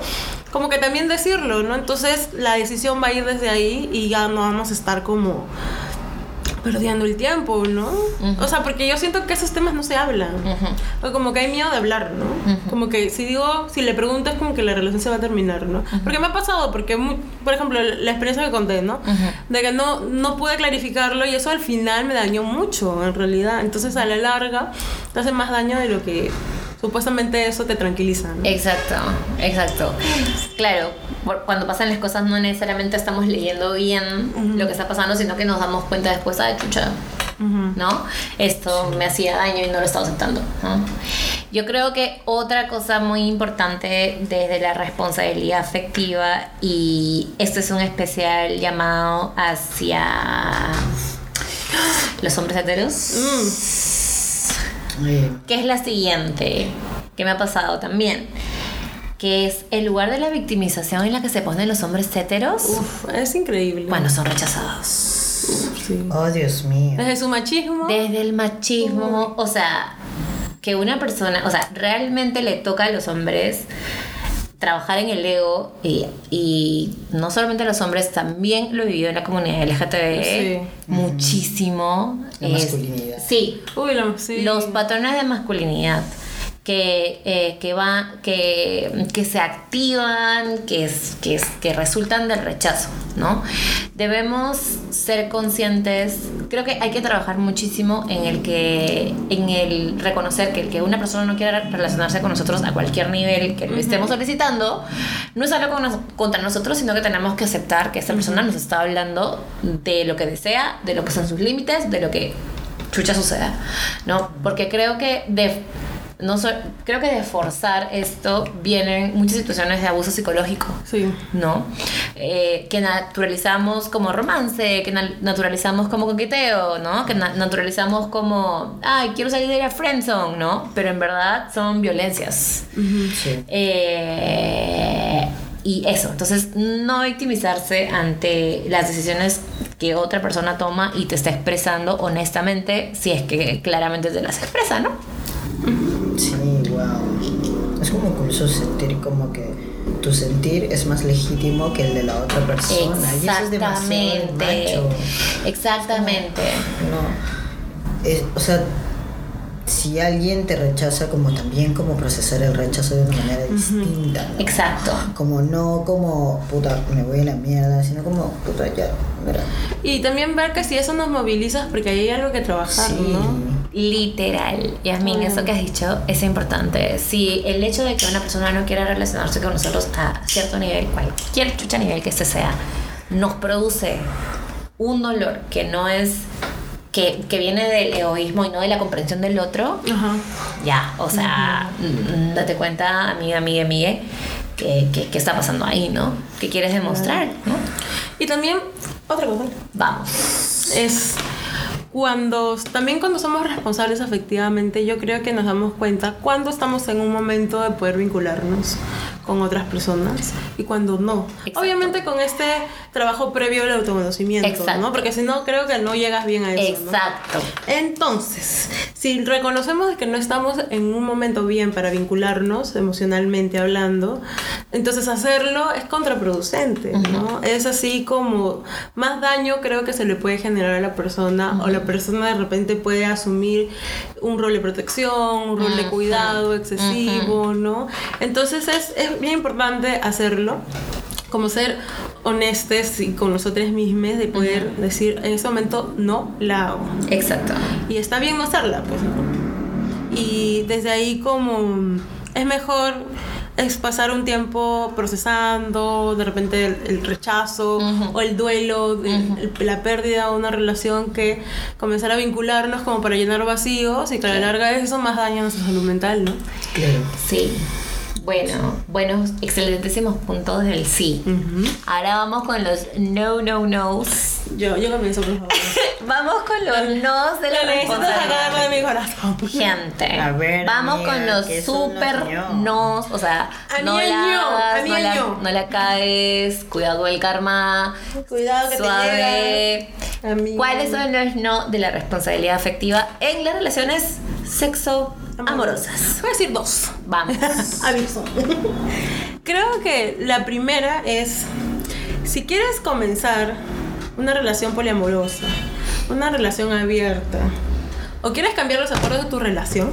como que también decirlo, ¿no? Entonces la decisión va a ir desde ahí y ya no vamos a estar como perdiendo el tiempo, ¿no? O sea, porque yo siento que esos temas no se hablan. O como que hay miedo de hablar, ¿no? Como que si digo, si le preguntas, como que la relación se va a terminar, ¿no? Porque me ha pasado, porque, por ejemplo, la experiencia que conté, ¿no? De que no, no pude clarificarlo y eso al final me dañó mucho, en realidad. Entonces, a la larga, te hace más daño de lo que supuestamente eso te tranquiliza, ¿no? Exacto, exacto. Claro, cuando pasan las cosas no necesariamente estamos leyendo bien lo que está pasando, sino que nos damos cuenta después, ah, chucha, ¿no? Esto me hacía daño y no lo estaba aceptando. ¿no? Yo creo que otra cosa muy importante desde la responsabilidad afectiva, y esto es un especial llamado hacia los hombres heteros, Eh, que es la siguiente, que me ha pasado también, que es el lugar de la victimización en la que se ponen los hombres heteros Uf, es increíble. cuando son rechazados. Sí. oh, Dios mío. Desde su machismo. Desde el machismo, o sea, que una persona, o sea, realmente le toca a los hombres trabajar en el ego y, y no solamente los hombres, también lo he vivido en la comunidad LGTB Sí. muchísimo. La Es- masculinidad. Sí, Uy, lo- sí. los patrones de masculinidad que, eh, que, va, que, que se activan, que, es, que, es- que resultan del rechazo, ¿no? Debemos ser conscientes, creo que hay que trabajar muchísimo en el que, en el reconocer que el que una persona no quiera relacionarse con nosotros a cualquier nivel que lo estemos solicitando, no es algo con nos- contra nosotros, sino que tenemos que aceptar que esta persona nos está hablando de lo que desea, de lo que son sus límites, de lo que chucha suceda, ¿no? Porque creo que de no so- creo que de forzar esto vienen muchas situaciones de abuso psicológico, Sí. ¿no? Eh, que naturalizamos como romance, que na- naturalizamos como coqueteo, ¿no? Que na- naturalizamos como, ay, quiero salir de la friendzone, ¿no? Pero en verdad son violencias. Sí. Eh, y eso, entonces no victimizarse ante las decisiones que otra persona toma y te está expresando honestamente, si es que claramente te las expresa, ¿no? Sí, wow. Es como incluso sentir como que tu sentir es más legítimo que el de la otra persona. Y eso es demasiado de Exactamente. macho. Exactamente. No. Es- o sea, si alguien te rechaza, como también como procesar el rechazo de una manera distinta. ¿no? Exacto. Como no como, puta, me voy a la mierda, sino como, puta, ya, mira. Y también ver que si eso nos moviliza porque ahí hay algo que trabajar, Sí. ¿no? Literal, Yasmin, eso que has dicho es importante. Si el hecho de que una persona no quiera relacionarse con nosotros a cierto nivel, cualquier chucha nivel que este sea, nos produce un dolor que no es. Que, que viene del egoísmo y no de la comprensión del otro, Ajá. ya, o sea, mm, date cuenta, amiga, amiga, amiga, que, que, que está pasando ahí, ¿no? ¿Qué quieres demostrar, no? Y también, otra cosa, Vamos. es cuando, también cuando somos responsables afectivamente, yo creo que nos damos cuenta cuando estamos en un momento de poder vincularnos con otras personas y cuando no. Exacto. Obviamente con este trabajo previo al autoconocimiento, Exacto. ¿no? Porque si no, creo que no llegas bien a eso, ¿no? Exacto. Entonces, si reconocemos que no estamos en un momento bien para vincularnos emocionalmente hablando, entonces hacerlo es contraproducente, ¿no? Es así como más daño creo que se le puede generar a la persona o la persona de repente puede asumir un rol de protección, un rol de cuidado excesivo, ¿no? Entonces es, es bien importante hacerlo como ser honestos y con nosotros mismos de poder decir en este momento no la hago. Exacto. Y está bien no hacerla, pues, ¿no? Y desde ahí como es mejor es pasar un tiempo procesando de repente el, el rechazo o el duelo, de- el- la pérdida de una relación que comenzar a vincularnos como para llenar vacíos y que a la larga eso más daña a nuestra salud mental, ¿no? Claro. Sí. Bueno, buenos, excelentísimos puntos del sí. Ahora vamos con los no, no, nos. Yo, yo comienzo, por favor. Vamos con los nos de la Lo necesito sacarlo de mi corazón. Gente, A ver, vamos con los ¿qué son los super no? nos, o sea, A no la no, no la, no. no la caes, cuidado el karma, Cuidado que suave. te llega. ¿Cuáles son los no de la responsabilidad afectiva en las relaciones sexo amorosas? Voy a decir dos. Vamos. Aviso. Creo que la primera es, si quieres comenzar una relación poliamorosa, una relación abierta, o quieres cambiar los acuerdos de tu relación,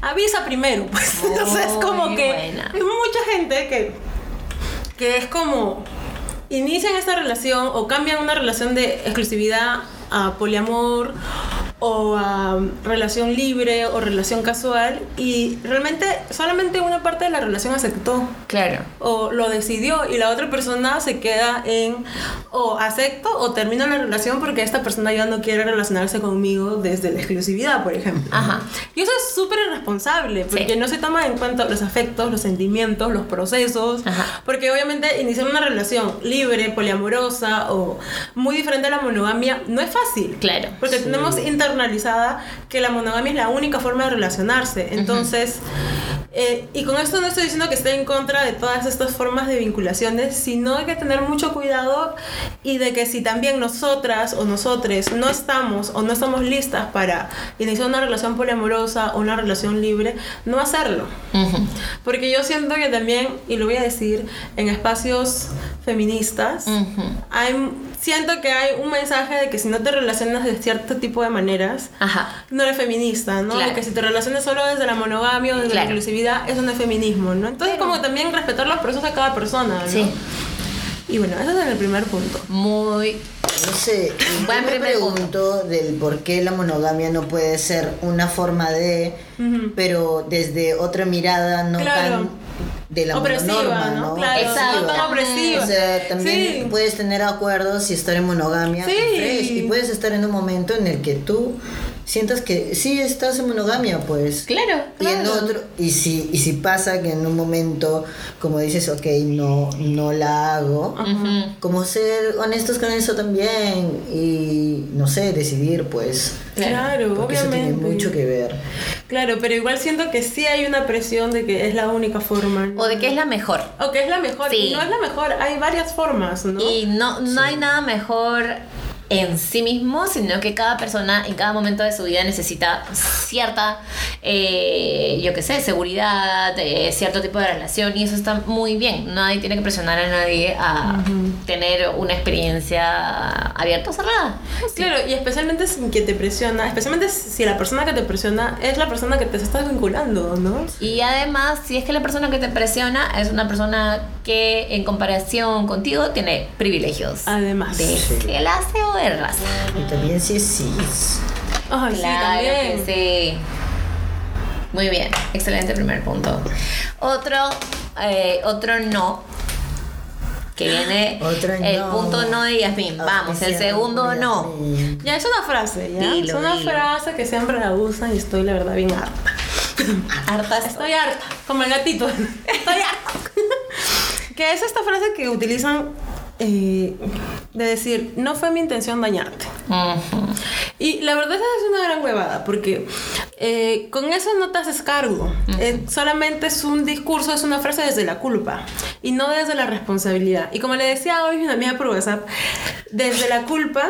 avisa primero, pues. Entonces es como que buena. hay mucha gente que, que es como inician esta relación o cambian una relación de exclusividad a poliamor o a relación libre o relación casual y realmente solamente una parte de la relación aceptó Claro. o lo decidió y la otra persona se queda en o acepto o termino la relación porque esta persona ya no quiere relacionarse conmigo desde la exclusividad, por ejemplo. Ajá. Y eso es súper irresponsable porque Sí. no se toma en cuenta los afectos, los sentimientos, los procesos. Ajá. Porque obviamente iniciar una relación libre, poliamorosa o muy diferente a la monogamia no es fácil. Claro. Porque tenemos internalizada que la monogamia es la única forma de relacionarse. Entonces, eh, y con esto no estoy diciendo que esté en contra de todas estas formas de vinculaciones, sino hay que tener mucho cuidado y de que si también nosotras o nosotres no estamos o no estamos listas para iniciar una relación poliamorosa o una relación libre, no hacerlo. Ujú. Porque yo siento que también, y lo voy a decir, en espacios feministas, Ujú. hay, siento que hay un mensaje de que si no te relacionas de cierto tipo de Ajá. no eres feminista, ¿no? Claro. De que si te relacionas solo desde la monogamia o desde Claro. la exclusividad, eso no es feminismo, ¿no? Entonces, como también respetar los procesos de cada persona, ¿no? Sí. Y bueno, ese es el primer punto. Muy. No sé, yo Buen me primer pregunto del por qué la monogamia no puede ser una forma de, pero desde otra mirada no Claro. tan de la Opresiva, ¿no? ¿no? Claro, Exacto. no tan opresiva. O sea, también Sí. puedes tener acuerdos y estar en monogamia Sí. y fresh, y puedes estar en un momento en el que tú sientas que sí estás en monogamia, pues. Claro. Y en otro, y si, y si pasa que en un momento, como dices, ok, no, no la hago, como ser honestos con eso también y no sé, decidir pues. Claro, Porque eso obviamente. tiene mucho que ver. Claro, pero igual siento que sí hay una presión de que es la única forma. ¿no? O de que es la mejor. O que es la mejor. Sí. Y no es la mejor, hay varias formas, ¿no? Y no, no hay nada mejor en sí mismo, sino que cada persona en cada momento de su vida necesita cierta, eh, yo qué sé, seguridad, eh, cierto tipo de relación y eso está muy bien. Nadie tiene que presionar a nadie a tener una experiencia abierta o cerrada. Claro, y especialmente sin que te presiona, especialmente si la persona que te presiona es la persona que te estás vinculando, ¿no? Y además, si es que la persona que te presiona es una persona que en comparación contigo tiene privilegios. Además. De clase o de raza. Y también si es cis. Ay, Claro sí, también. que sí. Muy bien, excelente primer punto. Otro, eh, otro no. Que viene Otro el no. punto no de Yasmin. Vamos, el segundo no. Ya es una frase, ¿ya? Dilo, es una dilo. frase que siempre la usan y estoy la verdad bien harta. Hartas. Estoy harta, como el gatito. Estoy harta. que es esta frase que utilizan eh, de decir, no fue mi intención dañarte. Ujú. Y la verdad es una gran huevada, porque eh, con eso no te haces cargo. Eh, solamente es un discurso, es una frase desde la culpa y no desde la responsabilidad. Y como le decía hoy una amiga por WhatsApp, desde la culpa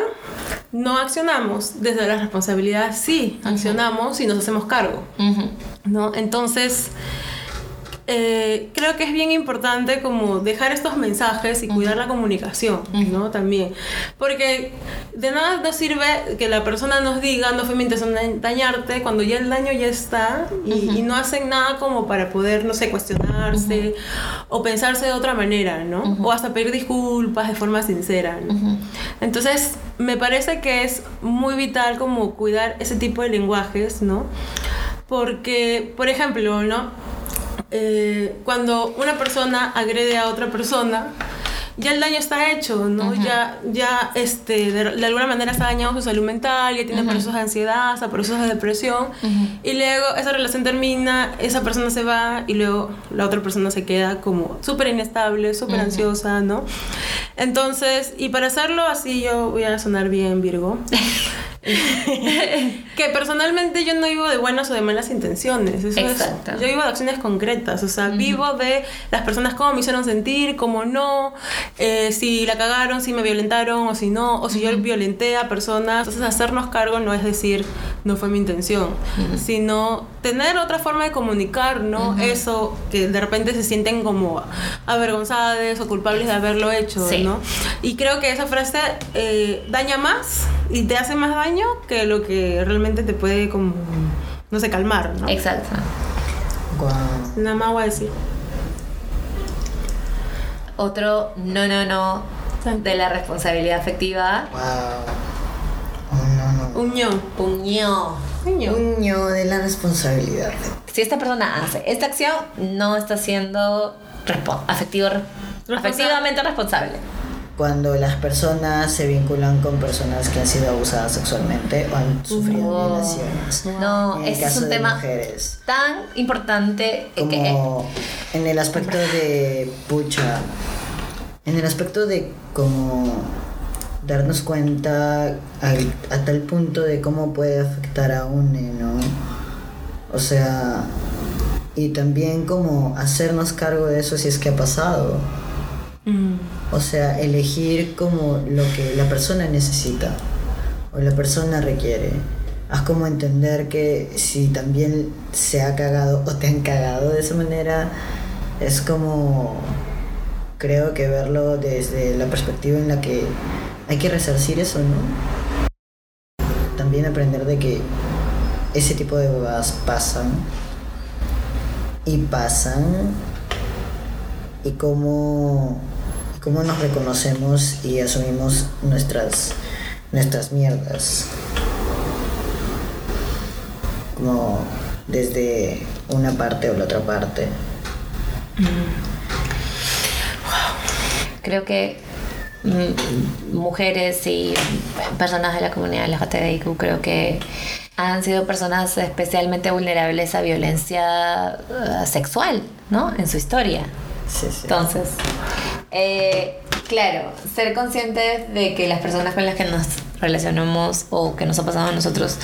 no accionamos, desde la responsabilidad sí accionamos y nos hacemos cargo. ¿no? Entonces, eh, creo que es bien importante como dejar estos mensajes y cuidar la comunicación, ¿no? También. Porque de nada nos sirve que la persona nos diga, no fue mi intención da- dañarte, cuando ya el daño ya está y, y no hacen nada como para poder, no sé, cuestionarse o pensarse de otra manera, ¿no? O hasta pedir disculpas de forma sincera, ¿no? Entonces, me parece que es muy vital como cuidar ese tipo de lenguajes, ¿no? Porque, por ejemplo, ¿no? Eh, cuando una persona agrede a otra persona, ya el daño está hecho, ¿no? Ya, ya este, de, de alguna manera está dañado su salud mental, ya tiene procesos de ansiedad, hasta procesos de depresión, y luego esa relación termina, esa persona se va y luego la otra persona se queda como súper inestable, súper ansiosa, ¿no? Entonces, y para hacerlo así, yo voy a sonar bien Virgo. que personalmente yo no vivo de buenas o de malas intenciones. Eso es- Exacto. yo vivo de acciones concretas. O sea, vivo de las personas cómo me hicieron sentir, cómo no, eh, si la cagaron, si me violentaron o si no, o si yo violenté a personas. Entonces, hacernos cargo no es decir, no fue mi intención, sino tener otra forma de comunicar, ¿no? Eso que de repente se sienten como avergonzadas o culpables de haberlo hecho, Sí. ¿no? Y creo que esa frase eh, daña más y te hace más daño que lo que realmente te puede como, no sé, calmar, ¿no? Exacto. Guau. Nada más voy a decir. Otro no, no, no de la responsabilidad afectiva. Wow. Oh, no, no. Un ño. Puño. Un ño. Un ño de la responsabilidad. Si esta persona hace esta acción, no está siendo respo- afectivo, afectivamente responsable. Cuando las personas se vinculan con personas que han sido abusadas sexualmente o han sufrido Oh. violaciones. No, En el ese es caso un de tema mujeres. tan importante eh, que Como en el aspecto de pucha, en el aspecto de como darnos cuenta al- a, tal punto de cómo puede afectar a une, ¿no? O sea, y también como hacernos cargo de eso si es que ha pasado. O sea, elegir como lo que la persona necesita o la persona requiere. Haz como entender que si también se ha cagado o te han cagado de esa manera, es como creo que verlo desde la perspectiva en la que hay que resarcir eso, ¿no? También aprender de que ese tipo de bobadas pasan y pasan y cómo, cómo nos reconocemos y asumimos nuestras, nuestras mierdas. Como desde una parte o la otra parte. creo que mm, mujeres y personas de la comunidad LGTBIQ creo que han sido personas especialmente vulnerables a violencia eh, sexual, ¿no? En su historia. Sí, sí. Entonces, eh, claro, ser conscientes de que las personas con las que nos relacionamos o que nos ha pasado a nosotros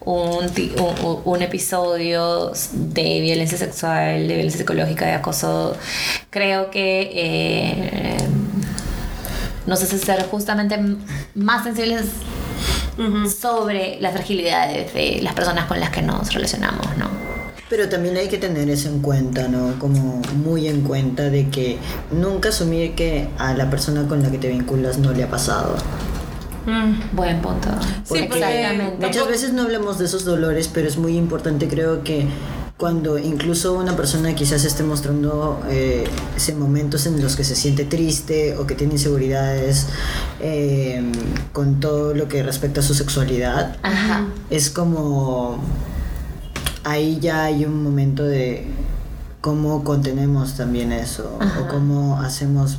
un, episodio de violencia sexual, de violencia psicológica, de acoso, creo que eh, nos hace ser justamente más sensibles sobre las fragilidades de las personas con las que nos relacionamos, ¿no? Pero también hay que tener eso en cuenta, ¿no? Como muy en cuenta de que nunca asumir que a la persona con la que te vinculas no le ha pasado. Mm. Buen punto. Sí, porque Exactamente. Muchas veces no hablamos de esos dolores, pero es muy importante, creo que cuando incluso una persona quizás esté mostrando eh, ese momentos en los que se siente triste o que tiene inseguridades eh, con todo lo que respecta a su sexualidad, Ajá. es como ahí ya hay un momento de cómo contenemos también eso Ajá. o cómo hacemos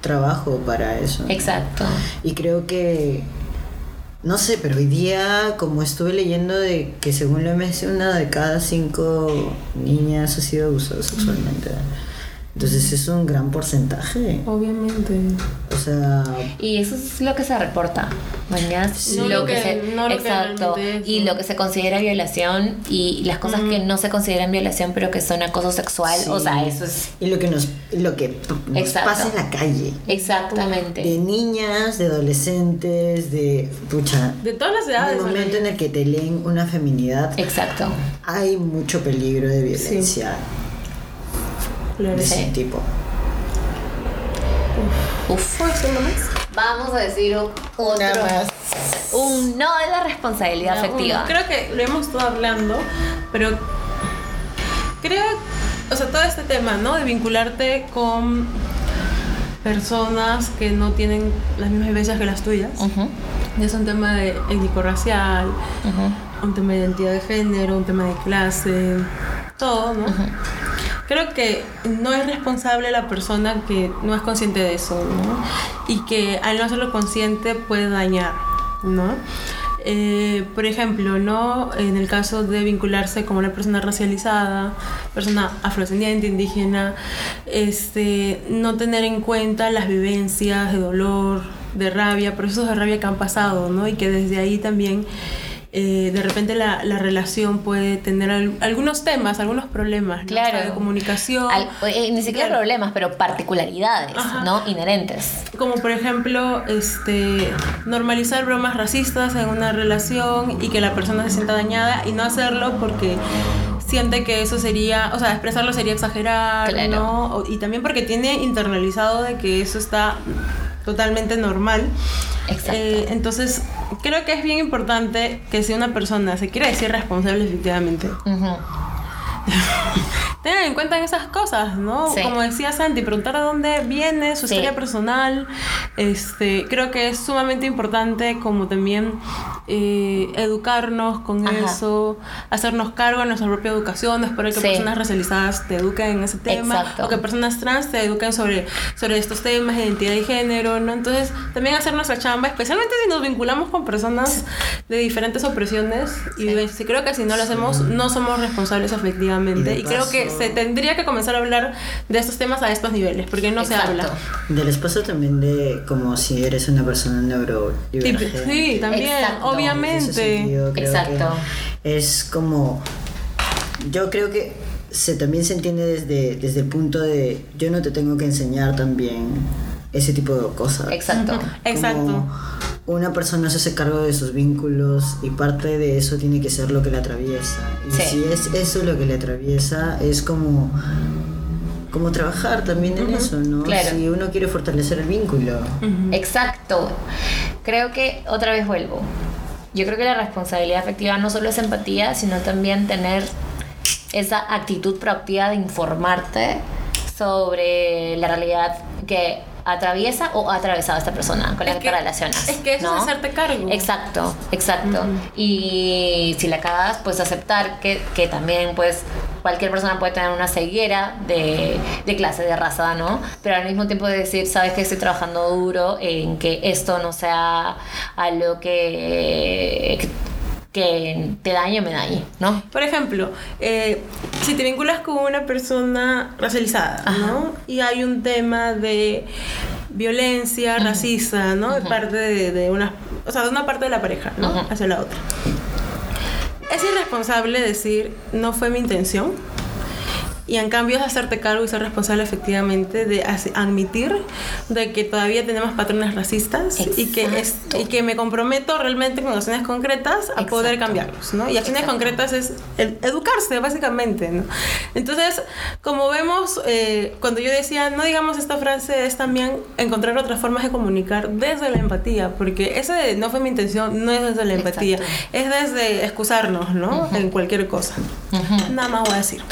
trabajo para eso. Exacto. Y creo que, no sé, pero hoy día, como estuve leyendo de que según la OMS, una de cada cinco niñas ha sido abusada sexualmente. Entonces es un gran porcentaje. Obviamente. O sea, Y eso es lo que se reporta. Mañana lo que- no lo que exacto. realmente es, y lo que se considera violación y las cosas que no se consideran violación pero que son acoso sexual. O sea, eso es Y lo que nos, lo que nos Exacto. pasa en la calle. De exactamente. niñas, de adolescentes, de. Pucha. De todas las En edades. el momento en el que te leen una feminidad, Exacto. hay mucho peligro de violencia. De ese Sí. tipo. Uf. ¿Puedo decir uno más? Vamos a decir un, otro. Un no de la responsabilidad afectiva. Creo que lo hemos estado hablando, pero creo, o sea, todo este tema, ¿no? De vincularte con personas que no tienen las mismas vivencias que las tuyas. Es un tema de étnico-racial, un tema de identidad de género, un tema de clase, todo, ¿no? Creo que no es responsable la persona que no es consciente de eso, ¿no? Y que al no hacerlo consciente puede dañar, ¿no? Eh, por ejemplo, ¿no? En el caso de vincularse con una persona racializada, persona afrodescendiente, indígena, este, no tener en cuenta las vivencias de dolor, de rabia, procesos de rabia que han pasado, ¿no? Y que desde ahí también eh, de repente la, la relación puede tener al- algunos temas, algunos problemas, ¿no? Claro. O sea, de comunicación. Al- eh, ni siquiera Claro. problemas, pero particularidades, Ajá. ¿no? Inherentes. Como por ejemplo, este, normalizar bromas racistas en una relación y que la persona se sienta dañada y no hacerlo porque siente que eso sería, o sea, expresarlo sería exagerar, Claro. ¿no? O- y también porque tiene internalizado de que eso está totalmente normal. Exacto. Eh, entonces, creo que es bien importante que si una persona se quiere decir responsable efectivamente, tengan en cuenta esas cosas, ¿no? Sí. Como decía Santi, preguntar de dónde viene su Sí. historia personal. Este, creo que es sumamente importante como también eh, educarnos con Ajá. eso, hacernos cargo de nuestra propia educación, no esperar que Sí. personas racializadas te eduquen en ese tema Exacto. o que personas trans te eduquen sobre, sobre estos temas de identidad y género, ¿no? Entonces, también hacer nuestra chamba, especialmente si nos vinculamos con personas de diferentes opresiones y vivencias. Y creo que si no lo hacemos, no somos responsables efectivamente. Y creo que se tendría que comenzar a hablar de estos temas a estos niveles, porque no Exacto. se habla. Del espacio también de como si eres una persona neurodivergente. Sí, también, Exacto. En ese obviamente. sentido, creo Exacto. que es como yo creo que se también se entiende desde, desde el punto de yo no te tengo que enseñar también ese tipo de cosas. Exacto. Exacto. Como una persona se hace cargo de sus vínculos y parte de eso tiene que ser lo que le atraviesa. Y Sí. si es eso lo que le atraviesa, es como como trabajar también en eso, ¿no? Claro. Si uno quiere fortalecer el vínculo. Exacto. Creo que otra vez vuelvo. Yo creo que la responsabilidad afectiva no solo es empatía, sino también tener esa actitud proactiva de informarte sobre la realidad que atraviesa o ha atravesado esta persona con la Es que te relacionas. es que eso ¿no? es hacerte cargo. Exacto, exacto. Y si la cagas, pues aceptar que, que también, pues, cualquier persona puede tener una ceguera de, de clase, de raza, ¿no? Pero al mismo tiempo de decir, sabes que estoy trabajando duro en que esto no sea algo que, que te dañe o me dañe, ¿no? Por ejemplo, eh, si te vinculas con una persona racializada, ¿no? Y hay un tema de violencia racista, ¿no? De parte de, de una, o sea, de una parte de la pareja, ¿no? Hacia la otra. Es irresponsable decir, no fue mi intención. Y en cambio es hacerte cargo y ser responsable efectivamente de admitir de que todavía tenemos patrones racistas y que, es, y que me comprometo realmente con acciones concretas a poder Exacto. cambiarlos, ¿no? Y acciones Exacto. concretas es el- educarse, básicamente, ¿no? Entonces, como vemos, eh, cuando yo decía, no digamos esta frase, es también encontrar otras formas de comunicar desde la empatía, porque de no fue mi intención, no es desde la empatía, es desde excusarnos, ¿no? En cualquier cosa. Nada más voy a decir.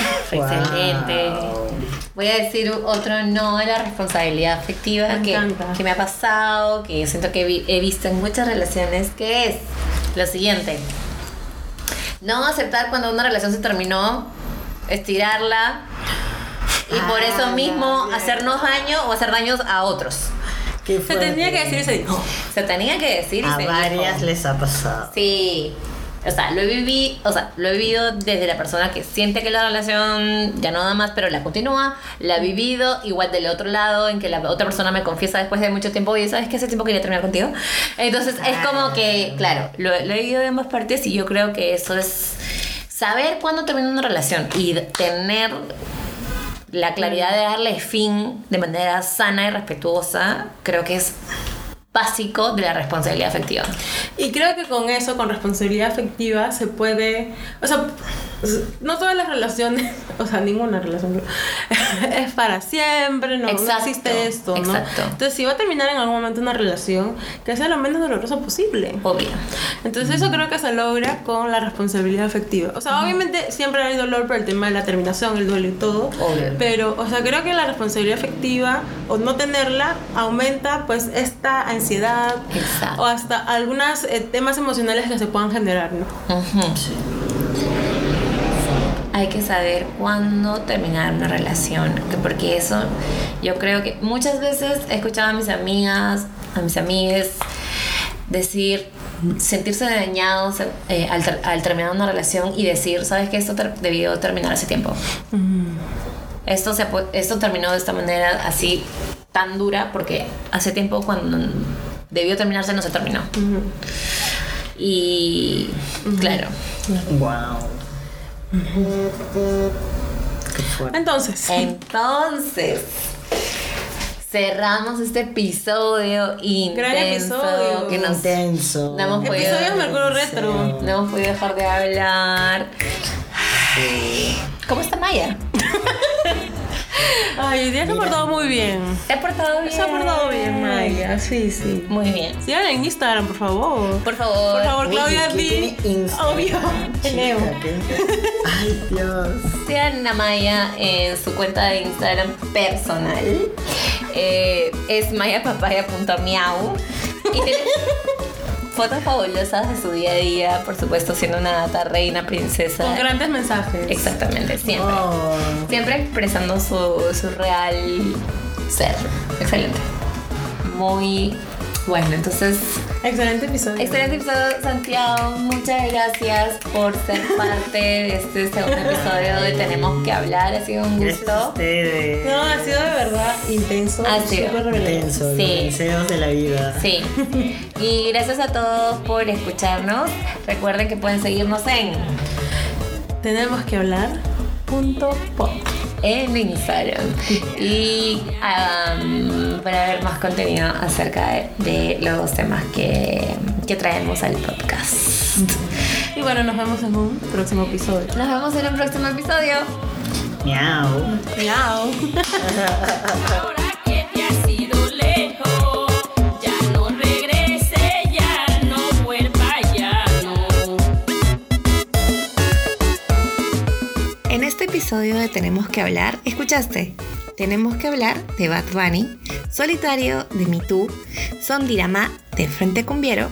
Excelente. Wow. Voy a decir otro no de la responsabilidad afectiva Me que, que me ha pasado, que siento que vi- he visto en muchas relaciones, que es lo siguiente. No aceptar cuando una relación se terminó, estirarla y por eso Ah, mismo ya. hacernos daño o hacer daños a otros. Se tenía que decir y se dijo. Se tenía que decir y A se dijo. varias les ha pasado. Sí. O sea, lo he vivido, o sea, lo he vivido desde la persona que siente que la relación ya no da más, pero la continúa, la he vivido igual del otro lado, en que la otra persona me confiesa después de mucho tiempo, oye, ¿sabes que hace tiempo quería terminar contigo? Entonces es como que, claro, lo, lo he vivido de ambas partes y yo creo que eso es saber cuándo termina una relación y tener la claridad de darle fin de manera sana y respetuosa, creo que es básico de la responsabilidad afectiva. Y creo que con eso, con responsabilidad afectiva, se puede. O sea, no todas las relaciones, o sea, ninguna relación es para siempre, no, no Exacto, existe esto, ¿no? exacto. Entonces, si va a terminar en algún momento una relación, que sea lo menos dolorosa posible. Obvio. Entonces eso creo que se logra con la responsabilidad afectiva. O sea, obviamente siempre hay dolor por el tema de la terminación, el duelo y todo. Obvio. Pero, o sea, creo que la responsabilidad afectiva o no tenerla aumenta pues esta ansiedad Exacto. o hasta algunos temas emocionales que se puedan generar, ¿no? Ujú. Hay que saber cuándo terminar una relación, que porque eso yo creo que muchas veces he escuchado a mis amigas, a mis amigues decir, sentirse dañados eh, al, ter- al terminar una relación y decir, sabes que esto ter- debió terminar hace tiempo. Esto, se, esto terminó de esta manera así tan dura porque hace tiempo cuando debió terminarse no se terminó. Y claro, Wow. Entonces, entonces cerramos este episodio intenso episodio. que nos Intenso. no hemos podido, Mercurio Retro. no hemos podido dejar de hablar. ¿Cómo está Maya? Ay, hoy día se ha portado muy bien. ¿Te ha portado bien? Se ha portado bien, Maya. Sí, sí. Muy bien. Sigan en Instagram, por favor. Por favor. Por favor, Claudia. Obvio. ¿qué? Ay, Dios. Sigan a Maya en su cuenta de Instagram personal. Eh, es mayapapaya.miau. Y tiene fotos fabulosas de su día a día, por supuesto, siendo una gata reina, princesa. Con grandes mensajes. Exactamente, siempre. Oh. Siempre expresando su, su real ser. Excelente. Muy bueno, entonces, Excelente episodio. excelente episodio, Santiago. Muchas gracias por ser parte de este segundo episodio de Tenemos que hablar. Ha sido un Gracias a gusto. ustedes. No, ha sido de verdad intenso. Ha sido súper. Intenso, Sí. los deseos de la vida. Sí. Y gracias a todos por escucharnos. Recuerden que pueden seguirnos en, Tenemos que hablar. Punto pop. En Instagram. Y um, para ver más contenido acerca de, de los temas que, que traemos al podcast. Y bueno, nos vemos en un próximo episodio. Nos vemos en un próximo episodio. Miau. Miau. episodio de Tenemos que hablar, escuchaste. Tenemos que hablar de Bad Bunny, Solitario de Me Too, Son Dirama de Frente Cumbiero,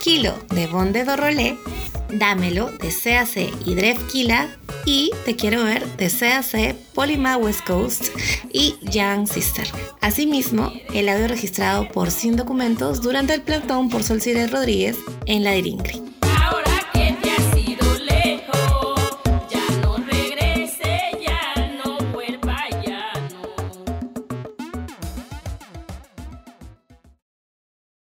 Kilo de Bonde Dorrolé, Dámelo de CAC y Dref Kila y Te Quiero Ver de CAC, Polima West Coast y Young Sister. Asimismo, el audio registrado por Sin Documentos durante el plantón por Sol Cires Rodríguez en la Diringri.